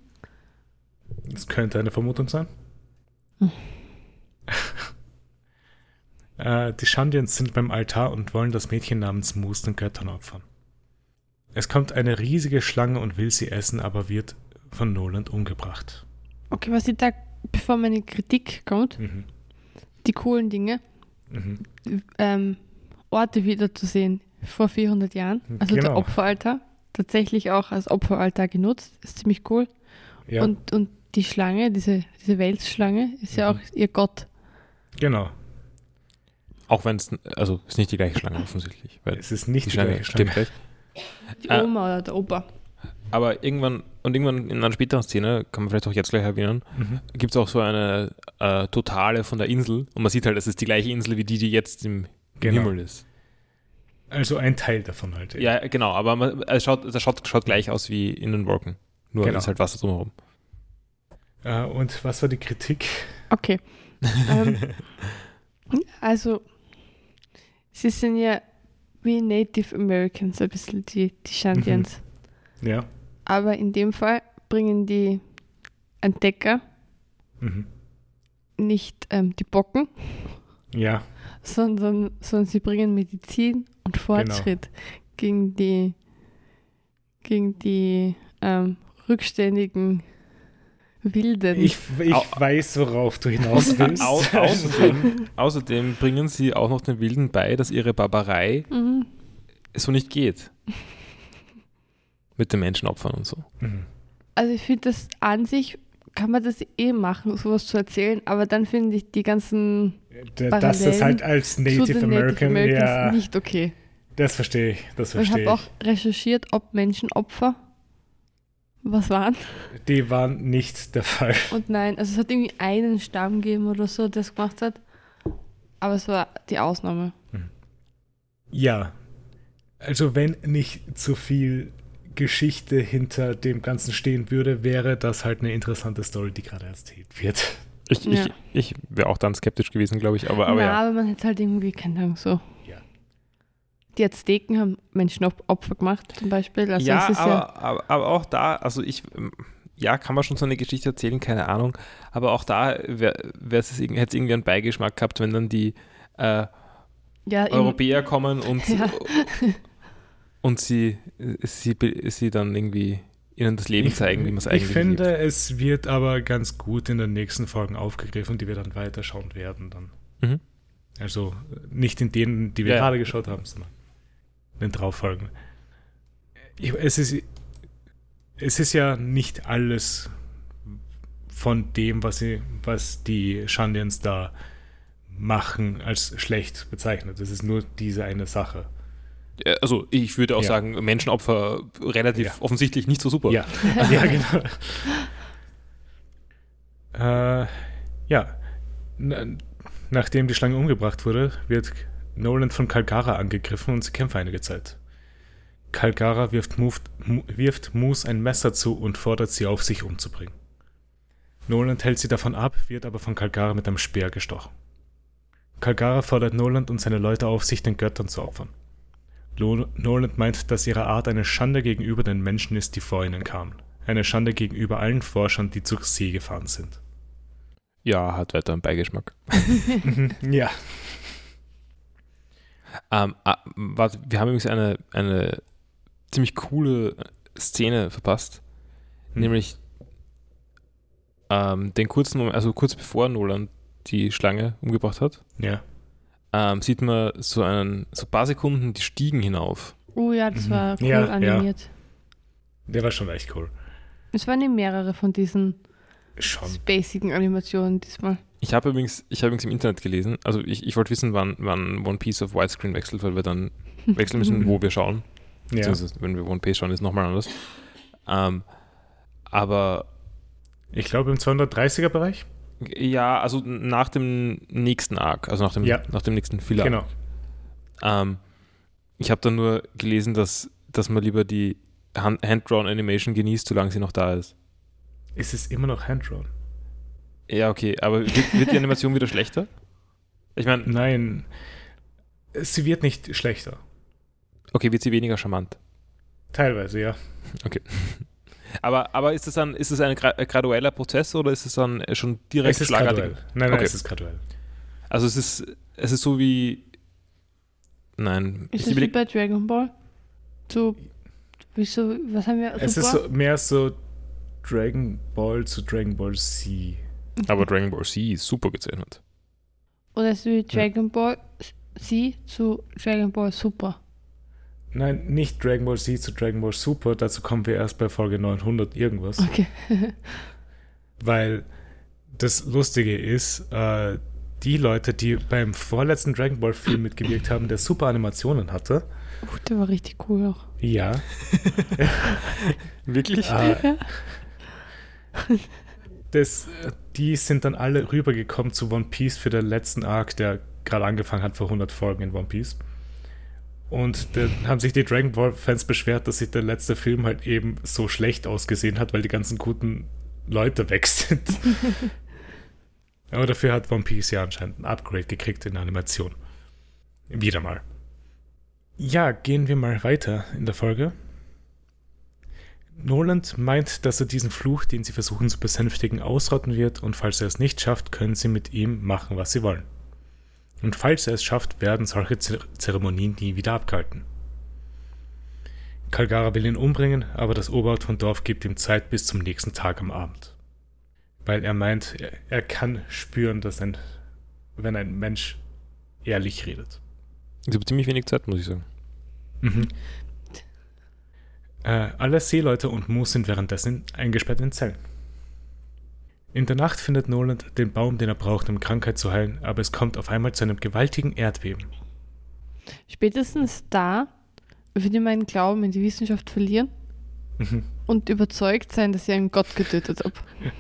Das könnte eine Vermutung sein. Hm. äh, die Shandians sind beim Altar und wollen das Mädchen namens Moose den Göttern opfern. Es kommt eine riesige Schlange und will sie essen, aber wird von Noland umgebracht. Okay, was ich da, bevor meine Kritik kommt, Mhm. die coolen Dinge, Mhm. ähm, Orte wiederzusehen vor 400 Jahren, also der Genau. Opferaltar, tatsächlich auch als Opferaltar genutzt, ist ziemlich cool. Ja, Und, und die Schlange, diese, diese Welsschlange, ist ja Mhm. auch ihr Gott. genau. Auch wenn es, also ist nicht die gleiche Schlange offensichtlich, weil Es ist nicht die die, Schlange gleiche stimmt Schlange. gleich. Die. Oma oder der Opa. Aber irgendwann, und irgendwann in einer späteren Szene, kann man vielleicht auch jetzt gleich erwähnen, Mhm. gibt es auch so eine äh, Totale von der Insel und man sieht halt, es ist die gleiche Insel wie die, die jetzt im, Genau. Himmel ist. Also ein Teil davon halt. Ja, genau, aber man, es schaut, es schaut, schaut gleich aus wie in den Wolken. Nur Genau. ist halt Wasser drumherum. Äh, und was war die Kritik? Okay. ähm, also, sie sind ja wie Native Americans, ein bisschen die, die Shandians. Ja. Aber in dem Fall bringen die Entdecker Mhm. nicht ähm, die Bocken, Ja, sondern, sondern sie bringen Medizin und Fortschritt gegen die, gegen die ähm, rückständigen Wilden. ich, ich Au- weiß, worauf du hinaus willst. Au außerdem, außerdem bringen sie auch noch den Wilden bei, dass ihre Barbarei Mhm. so nicht geht. Mit den Menschenopfern und so. Mhm. Also ich finde das an sich kann man das eh machen, sowas zu erzählen, aber dann finde ich die ganzen D- Dass das Parallelen halt als Native American, Native ja, nicht okay. das verstehe ich, das Weil ich verstehe habe ich. auch recherchiert, ob Menschenopfer was waren. Die waren nicht der Fall. Und nein, also es hat irgendwie einen Stamm gegeben oder so, der es gemacht hat. Aber es war die Ausnahme. Ja, also wenn nicht zu viel Geschichte hinter dem Ganzen stehen würde, wäre das halt eine interessante Story, die gerade erzählt wird. Ich, Ja. ich, ich wäre auch dann skeptisch gewesen, glaube ich. Aber, aber Na, ja. aber man hätte halt irgendwie, keine Ahnung, so. Ja. Die Azteken haben Menschenopfer gemacht, zum Beispiel. Also ja, es ist aber, aber, aber auch da, also ich, ähm, ja, kann man schon so eine Geschichte erzählen, keine Ahnung. Aber auch da wär, wär's hätte es irgendwie einen Beigeschmack gehabt, wenn dann die äh, ja, Europäer kommen und, Ja. und sie, sie, be- sie dann irgendwie ihnen das Leben zeigen, wie man es Ich eigentlich finde, lebt. es wird aber ganz gut in den nächsten Folgen aufgegriffen, die wir dann weiterschauen werden. Dann. Mhm. Also nicht in denen, die wir Ja. gerade geschaut haben, sondern den drauffolgen. Ich, es, ist, es ist ja nicht alles von dem, was, sie, was die Shandians da machen, als schlecht bezeichnet. Es ist nur diese eine Sache. Also ich würde auch Ja. sagen, Menschenopfer relativ Ja. offensichtlich nicht so super. Ja, ja genau. äh, ja, nachdem die Schlange umgebracht wurde, wird Nolan von Kalkara angegriffen und sie kämpfen einige Zeit. Kalkara wirft, Move, wirft Moose ein Messer zu und fordert sie auf, sich umzubringen. Nolan hält sie davon ab, wird aber von Kalkara mit einem Speer gestochen. Kalkara fordert Noland und seine Leute auf, sich den Göttern zu opfern. Noland meint, dass ihre Art eine Schande gegenüber den Menschen ist, die vor ihnen kamen. Eine Schande gegenüber allen Forschern, die zur See gefahren sind. ja, hat weiter einen Beigeschmack. ja. Ähm, ah, warte, wir haben übrigens eine, eine ziemlich coole Szene verpasst. Hm. Nämlich ähm, den kurzen Moment, also kurz bevor Nolan die Schlange umgebracht hat, Ja. ähm, sieht man so einen, so ein paar Sekunden die Stiegen hinauf. oh ja, das Mhm. war cool Ja, ja. animiert. Der war schon echt cool. Es waren ja mehrere von diesen Schon. basigen Animationen diesmal. Ich habe übrigens, ich habe übrigens im Internet gelesen, also ich, ich wollte wissen, wann, wann One Piece auf Widescreen wechselt, weil wir dann wechseln müssen, wo wir schauen. Ja. Wenn wir One Piece schauen, ist nochmal anders. Ähm, aber Ich glaube im 230er Bereich. ja, also nach dem nächsten Arc, also nach dem, Ja. nach dem nächsten Filler. Genau. Ähm, ich habe dann nur gelesen, dass, dass man lieber die Hand- Hand-Drawn Animation genießt, solange sie noch da ist. Es ist immer noch hand-drawn. Ja, okay, aber wird, wird die Animation wieder schlechter? Ich meine, Nein, sie wird nicht schlechter. okay, wird sie weniger charmant. Teilweise, ja. Aber, aber ist es dann, ist es ein gra gradueller Prozess oder ist es dann schon direkt Es ist schlagartig? graduell. Nein, nein, Okay. es ist graduell. Also es ist, es ist so wie. Nein, Ist ich das wie bei Dragon Ball? So, wieso, was haben wir? Es ist so, mehr so Dragon Ball zu Dragon Ball Z. aber Dragon Ball Z ist super gezeichnet. Oder ist es wie Dragon Ball Z zu Dragon Ball Super? Nein, nicht Dragon Ball Z zu Dragon Ball Super. Dazu kommen wir erst bei Folge 900 irgendwas. Okay. Weil das Lustige ist, äh, die Leute, die beim vorletzten Dragon Ball Film mitgewirkt haben, der super Animationen hatte, Oh, der war richtig cool auch. ja, Wirklich? äh, das, die sind dann alle rübergekommen zu One Piece für den letzten Arc, der gerade angefangen hat vor 100 Folgen in One Piece. Und dann haben sich die Dragon Ball Fans beschwert, dass sich der letzte Film halt eben so schlecht ausgesehen hat, weil die ganzen guten Leute weg sind. Aber dafür hat One Piece ja anscheinend ein Upgrade gekriegt in der Animation. Wieder mal. Ja, gehen wir mal weiter in der Folge. Noland meint, dass er diesen Fluch, den sie versuchen zu besänftigen, ausrotten wird und falls er es nicht schafft, können sie mit ihm machen, was sie wollen. Und falls er es schafft, werden solche Zer Zeremonien nie wieder abgehalten. Kalgara will ihn umbringen, aber das Oberhaupt von Dorf gibt ihm Zeit bis zum nächsten Tag am Abend. Weil er meint, er, er kann spüren, dass ein, wenn ein Mensch ehrlich redet. Ich habe ziemlich wenig Zeit, muss ich sagen. Mhm. Äh, alle Seeleute und Moose sind währenddessen eingesperrt in Zellen. In der Nacht findet Noland den Baum, den er braucht, um Krankheit zu heilen, aber es kommt auf einmal zu einem gewaltigen Erdbeben. Spätestens da würde mein Glauben in die Wissenschaft verlieren Mhm. und überzeugt sein, dass ich einen Gott getötet habe.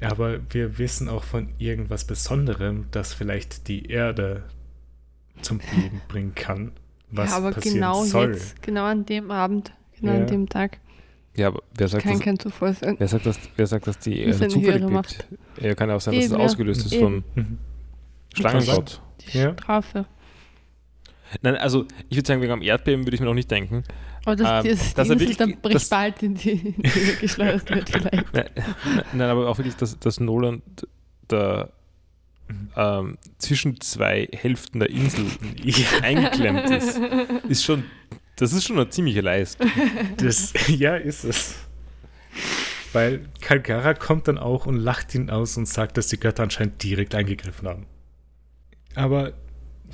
Aber wir wissen auch von irgendwas Besonderem, das vielleicht die Erde zum Beben bringen kann. Was ja, aber passieren genau soll. jetzt, genau an dem Abend, genau Ja. an dem Tag, Ja, aber wer sagt, kann dass, kein Zufall sein. wer sagt, dass, wer sagt, dass die Das Erde zufällig lebt? Ja, kann ja auch sein, dass es ja. ausgelöst ist Eben. von Mhm. Schlangengott. Die Ja. Strafe. Nein, also ich würde sagen, wegen am Erdbeben würde ich mir noch nicht denken. Aber dass Ähm, das, er Insel dann das- recht bald in die, in die geschleudert wird vielleicht. Nein, nein, aber auch wirklich, dass, dass Nolan da. Ähm, zwischen zwei Hälften der Insel eingeklemmt ist, ist schon, das ist schon eine ziemliche Leistung. das, ja, ist es. Weil Kalgara kommt dann auch und lacht ihn aus und sagt, dass die Götter anscheinend direkt eingegriffen haben. Aber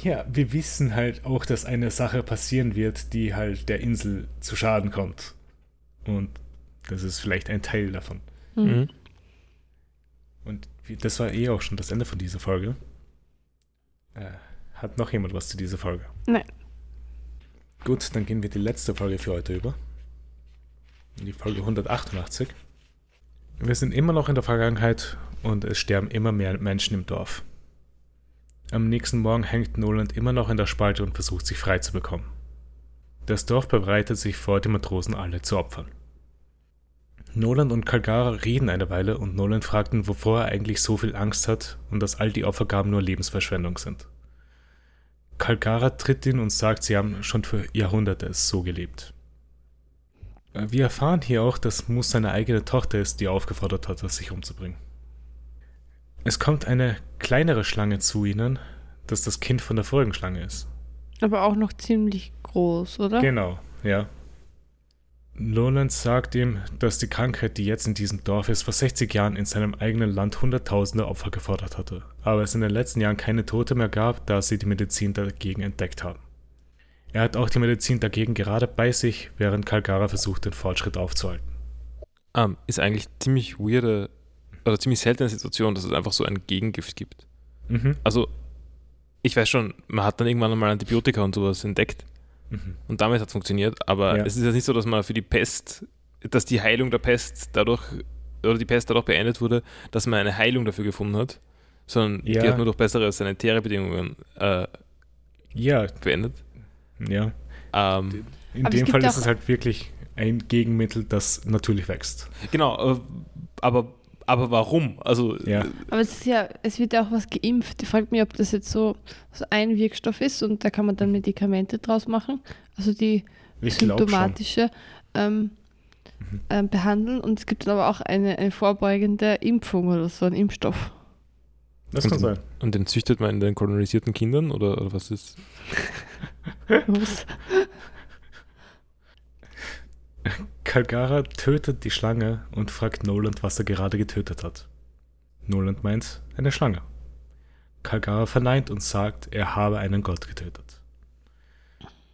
ja, wir wissen halt auch, dass eine Sache passieren wird, die halt der Insel zu Schaden kommt. Und das ist vielleicht ein Teil davon. Hm. Mhm. Und das war eh auch schon das Ende von dieser Folge. Äh, hat noch jemand was zu dieser Folge? Nein. Gut, dann gehen wir die letzte Folge für heute über. Die Folge 188. Wir sind immer noch in der Vergangenheit und es sterben immer mehr Menschen im Dorf. Am nächsten Morgen hängt Noland immer noch in der Spalte und versucht sich frei zu bekommen. Das Dorf bereitet sich vor, die Matrosen alle zu opfern. Noland und Kalgara reden eine Weile und Noland fragt ihn, wovor er eigentlich so viel Angst hat und dass all die Opfergaben nur Lebensverschwendung sind. Kalgara tritt ihn und sagt, sie haben schon für Jahrhunderte es so gelebt. Äh, Wir erfahren hier auch, dass Moose seine eigene Tochter ist, die aufgefordert hat, sich umzubringen. Es kommt eine kleinere Schlange zu ihnen, das das Kind von der vorigen Schlange ist. Aber auch noch ziemlich groß, oder? Genau, ja. Noland sagt ihm, dass die Krankheit, die jetzt in diesem Dorf ist, vor 60 Jahren in seinem eigenen Land hunderttausende Opfer gefordert hatte, aber es in den letzten Jahren keine Tote mehr gab, da sie die Medizin dagegen entdeckt haben. Er hat auch die Medizin dagegen gerade bei sich, während Kalgara versucht, den Fortschritt aufzuhalten. Ähm, ist eigentlich ziemlich weirde oder ziemlich seltene Situation, dass es einfach so ein Gegengift gibt. Mhm. Also, ich weiß schon, man hat dann irgendwann einmal Antibiotika und sowas entdeckt Mhm. und damit hat es funktioniert, aber Ja. es ist ja nicht so, dass man für die Pest, dass die Heilung der Pest dadurch oder die Pest dadurch beendet wurde, dass man eine Heilung dafür gefunden hat, sondern Ja. die hat nur durch bessere sanitäre Bedingungen äh, Ja, beendet. ja. Ähm, In Aber dem Fall ist es halt wirklich ein Gegenmittel, das natürlich wächst. genau, äh, aber, aber warum? Also, Ja. Aber es ist ja, es wird ja auch was geimpft. Ich frage mich, ob das jetzt so, so ein Wirkstoff ist und da kann man dann Medikamente draus machen. Also die Ich symptomatische ähm, Mhm. ähm, behandeln. Und es gibt dann aber auch eine, eine vorbeugende Impfung oder so, ein Impfstoff. Das kann Und- sein. und den züchtet man in den kolonisierten Kindern oder, oder was ist? Was? Kalgara tötet die Schlange und fragt Noland, was er gerade getötet hat. Noland meint, eine Schlange. Kalgara verneint und sagt, er habe einen Gott getötet.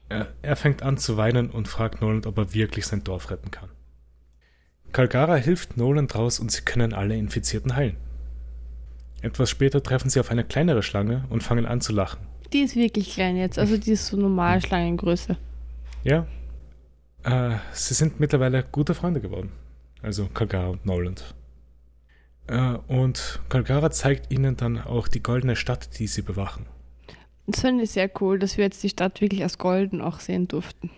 Er, er fängt an zu weinen und fragt Noland, ob er wirklich sein Dorf retten kann. Kalgara hilft Noland raus und sie können alle Infizierten heilen. Etwas später treffen sie auf eine kleinere Schlange und fangen an zu lachen. Die ist wirklich klein jetzt. Also die ist so normal Schlangengröße. Ja. Äh, sie sind mittlerweile gute Freunde geworden. Also Kalgara und Noland. Äh, und Kalgara zeigt ihnen dann auch die goldene Stadt, die sie bewachen. Das finde ich sehr cool, dass wir jetzt die Stadt wirklich als golden auch sehen durften.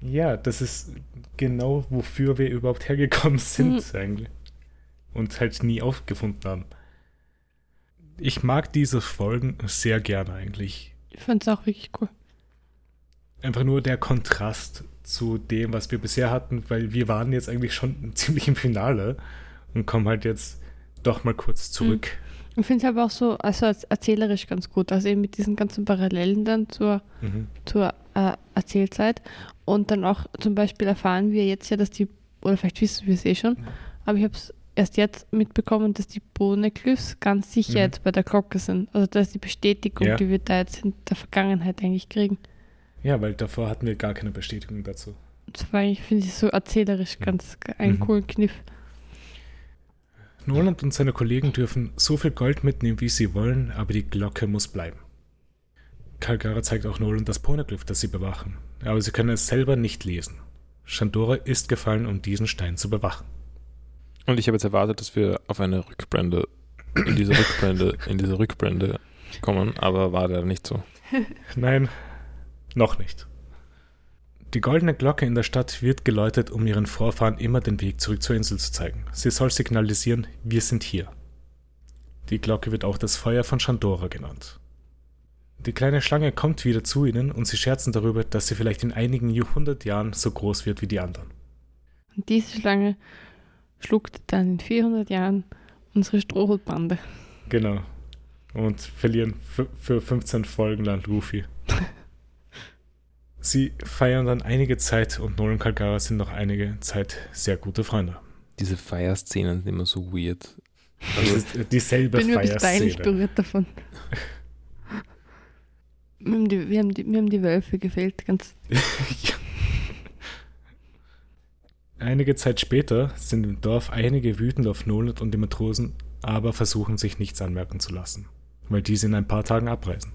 Ja, das ist genau, wofür wir überhaupt hergekommen sind, eigentlich. Und halt nie aufgefunden haben. Ich mag diese Folgen sehr gerne eigentlich. Ich finde es auch wirklich cool. Einfach nur der Kontrast zu dem, was wir bisher hatten, weil wir waren jetzt eigentlich schon ziemlich im Finale und kommen halt jetzt doch mal kurz zurück. Ich finde es aber auch so, also als erzählerisch ganz gut. Also eben mit diesen ganzen Parallelen dann zur, Mhm. zur äh, Erzählzeit. Und dann auch zum Beispiel erfahren wir jetzt ja, dass die, oder vielleicht wissen wir es eh schon, aber ich habe es erst jetzt mitbekommen, dass die Boneglyphs ganz sicher Mhm. jetzt bei der Glocke sind. Also das ist die Bestätigung, Ja. die wir da jetzt in der Vergangenheit eigentlich kriegen. Ja, weil davor hatten wir gar keine Bestätigung dazu. Das war eigentlich, finde ich, so erzählerisch ganz einen Mhm. coolen Kniff. Noland und seine Kollegen dürfen so viel Gold mitnehmen, wie sie wollen, aber die Glocke muss bleiben. Kalgara zeigt auch Noland das Poneglyph, das sie bewachen, aber sie können es selber nicht lesen. Shandora ist gefallen, um diesen Stein zu bewachen. Und ich habe jetzt erwartet, dass wir auf eine Rückblende in diese Rückblende, in diese Rückblende kommen, aber war leider nicht so. Nein, noch nicht. Die goldene Glocke in der Stadt wird geläutet, um ihren Vorfahren immer den Weg zurück zur Insel zu zeigen. Sie soll signalisieren, wir sind hier. Die Glocke wird auch das Feuer von Shandora genannt. Die kleine Schlange kommt wieder zu ihnen und sie scherzen darüber, dass sie vielleicht in einigen hundert Jahren so groß wird wie die anderen. Und diese Schlange schluckt dann in 400 Jahren unsere Strohhutbande. Genau. Und verlieren für, für 15 Folgen lang Luffy. Sie feiern dann einige Zeit und Nolan und Kalgara sind noch einige Zeit sehr gute Freunde. Diese Feierszenen sind immer so weird. Ist dieselbe bin mir bis peinlich Feierszene. berührt davon. wir, haben die, wir, haben die, mir haben die Wölfe gefehlt. Ganz, Ja. Einige Zeit später sind im Dorf einige wütend auf Nolan und die Matrosen, aber versuchen sich nichts anmerken zu lassen, weil diese in ein paar Tagen abreisen.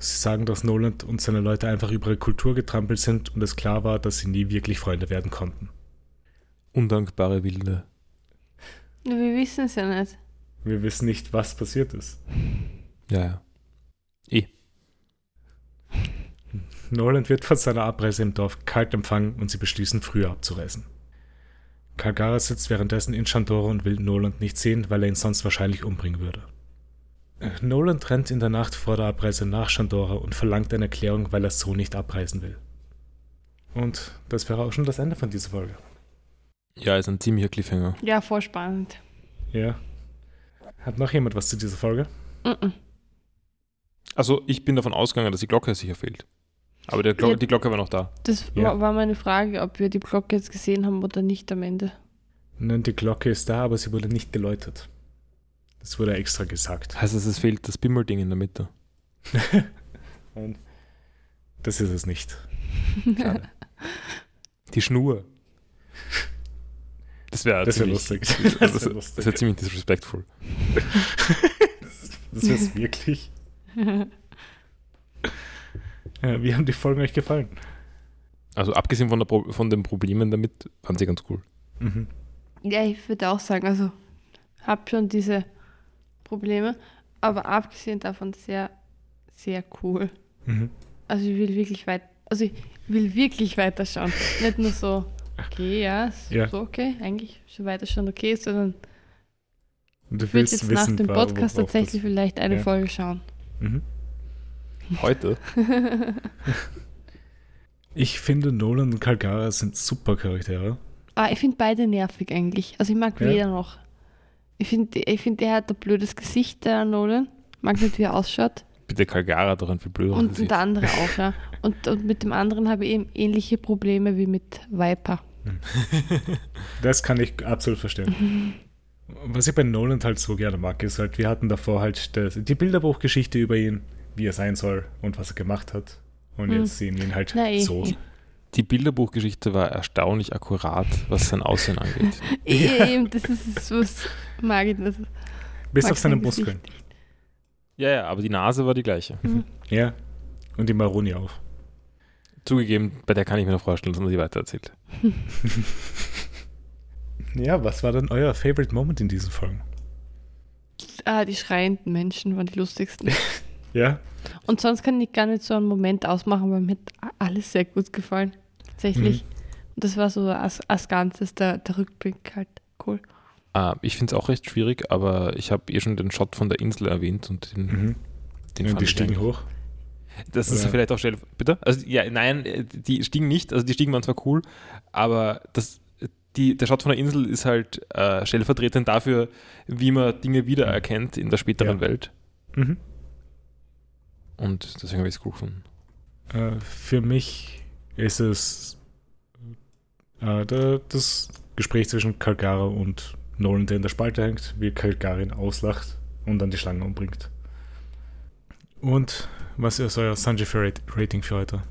Sie sagen, dass Noland und seine Leute einfach über ihre Kultur getrampelt sind und es klar war, dass sie nie wirklich Freunde werden konnten. Undankbare Wilde. Wir wissen es ja nicht. Wir wissen nicht, was passiert ist. Ja, ja. Eh. Noland wird von seiner Abreise im Dorf kalt empfangen und sie beschließen, früher abzureisen. Kalgara sitzt währenddessen in Shandora und will Noland nicht sehen, weil er ihn sonst wahrscheinlich umbringen würde. Äh, Noland rennt in der Nacht vor der Abreise nach Shandora und verlangt eine Erklärung, weil er so nicht abreisen will. Und das wäre auch schon das Ende von dieser Folge. Ja, ist ein ziemlicher Cliffhanger. Ja, voll spannend. Ja. Hat noch jemand was zu dieser Folge? Mhm. Also, ich bin davon ausgegangen, dass die Glocke sicher fehlt. Aber der Glo Ja. die Glocke war noch da. Das Ja. war, war meine Frage, ob wir die Glocke jetzt gesehen haben oder nicht am Ende. Nein, die Glocke ist da, aber sie wurde nicht geläutet. Das wurde extra gesagt. Heißt das, es fehlt das Bimmelding in der Mitte? Und Das ist es nicht. Die Schnur. Das wäre Das wär lustig. Das, Das das, wär das lustig. wäre ziemlich disrespectful. Das wäre es wirklich. Ja, wie haben die Folgen euch gefallen? Also abgesehen von, der Pro von den Problemen damit, waren sie ganz cool. Mhm. Ja, ich würde auch sagen, also habe schon diese Probleme, aber abgesehen davon sehr, sehr cool. Mhm. Also ich will wirklich weit, also ich will wirklich weiterschauen. Nicht nur so, okay, ja, ist Ja. so okay, eigentlich schon weiterschauen okay, sondern du ich würde willst jetzt wissen, nach dem Podcast worauf tatsächlich vielleicht eine ja. Folge schauen. Mhm. Heute? Ich finde, Nolan und Calgara sind super Charaktere. Ah, ich finde beide nervig eigentlich. Also ich mag Ja. weder noch. Ich finde, ich find, der hat ein blödes Gesicht, der Nolan. Mag nicht, wie er ausschaut. Bitte Calgara doch ein viel blöderes Und, und Gesicht. der andere auch, ja. Und, und mit dem anderen habe ich eben ähnliche Probleme wie mit Viper. Das kann ich absolut verstehen. Was ich bei Nolan halt so gerne mag, ist halt, wir hatten davor halt das, die Bilderbuchgeschichte über ihn, wie er sein soll und was er gemacht hat. Und Hm. jetzt sehen wir ihn halt Na, eh, so. eh. Die Bilderbuchgeschichte war erstaunlich akkurat, was sein Aussehen angeht. Eh, Eben, das ist was mag ich nicht. Bis auf seine Muskeln. Ja, ja, aber die Nase war die gleiche. Ja. Und die Maroni auch. Zugegeben, bei der kann ich mir noch vorstellen, dass man sie weitererzählt. Ja, was war denn euer Favorite Moment in diesen Folgen? Ah, die schreienden Menschen waren die lustigsten. Ja? Und sonst kann ich gar nicht so einen Moment ausmachen, weil mir hat alles sehr gut gefallen. Tatsächlich. Mhm. Und das war so als, als Ganzes der, der Rückblick halt cool. Äh, ich finde es auch recht schwierig, aber ich habe eh schon den Shot von der Insel erwähnt und den, Mhm. den Und fand die stiegen eigentlich- hoch. Das ist Oder- vielleicht auch schnell. Bitte? Also, ja, nein, die stiegen nicht. Also, die stiegen waren zwar cool, aber das, die, der Shot von der Insel ist halt äh, stellvertretend dafür, wie man Dinge wiedererkennt in der späteren Ja. Welt. Mhm. Und deswegen habe ich es cool gefunden. Äh, für mich ist es äh, der, das Gespräch zwischen Calgara und Nolan, der in der Spalte hängt, wie Calgara ihn auslacht und dann die Schlange umbringt. Und was ist euer Sanjifer-Rating für heute?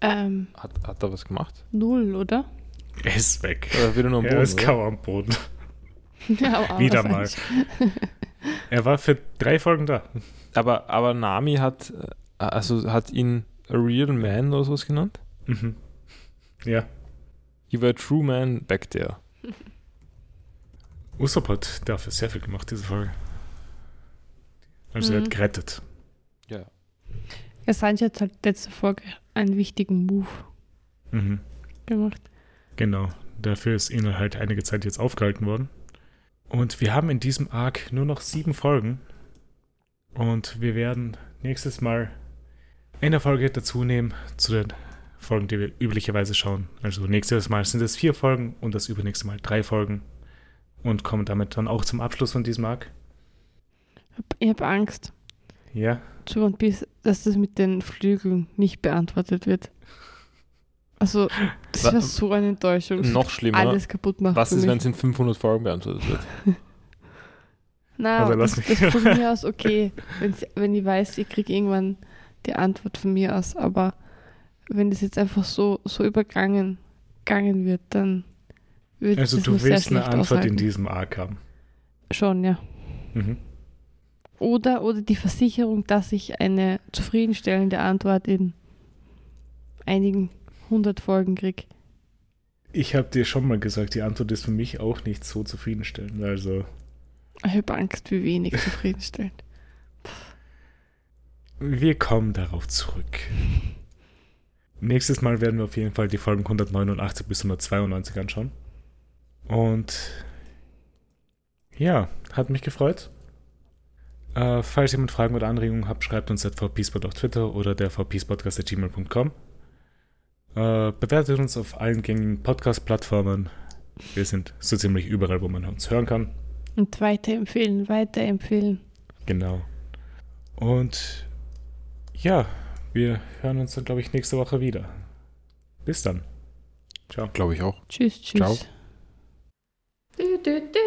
Ähm, Hat, hat er was gemacht? null, oder? Er ist weg. Oder wieder nur am Er Boden? ist oder? kaum am Boden. Ja, Wieder andererseits. Er war für drei Folgen da. Aber, aber Nami hat, äh, also hat ihn a real man oder sowas genannt? Mhm. Ja. You were a true man back there. Usopp hat dafür sehr viel gemacht, diese Folge. Also er Mhm. hat gerettet. Ja. Ja, Sanji hat halt letzte Folge einen wichtigen Move Mhm. gemacht. Genau. Dafür ist ihnen halt einige Zeit jetzt aufgehalten worden. Und wir haben in diesem Arc nur noch sieben Folgen. Und wir werden nächstes Mal eine Folge dazu nehmen zu den Folgen, die wir üblicherweise schauen. Also nächstes Mal sind es vier Folgen und das übernächste Mal drei Folgen. Und kommen damit dann auch zum Abschluss von diesem Arc. Ich habe Angst Ja. zu One Piece, dass das mit den Flügeln nicht beantwortet wird. Also, das Wa- wäre so eine Enttäuschung. Noch schlimmer. Alles kaputt machen. Was ist, wenn es in 500 Folgen beantwortet wird? Na, Also das, das von mir aus okay, wenn ich weiß, ich kriege irgendwann die Antwort von mir aus, aber wenn das jetzt einfach so, so übergangen gegangen wird, dann würde Also ich das du nur sehr willst eine Antwort in aushalten. diesem Arc haben. Schon, ja. Mhm. Oder, oder die Versicherung, dass ich eine zufriedenstellende Antwort in einigen hundert Folgen kriege. Ich habe dir schon mal gesagt, die Antwort ist für mich auch nicht so zufriedenstellend. Also Ich habe Angst, wie wenig zufriedenstellend. wir kommen darauf zurück. Nächstes Mal werden wir auf jeden Fall die Folgen 189 bis 192 anschauen. Und ja, hat mich gefreut. Äh, falls jemand Fragen oder Anregungen habt, schreibt uns at vpspot auf Twitter oder der vpspodcast.gmail.com. Äh, bewertet uns auf allen gängigen Podcast-Plattformen. Wir sind so ziemlich überall, wo man uns hören kann. Und weiterempfehlen, weiterempfehlen. Genau. Und ja, wir hören uns dann, glaube ich, nächste Woche wieder. Bis dann. Ciao. Glaube ich auch. Tschüss, tschüss. Ciao. Du, du, du,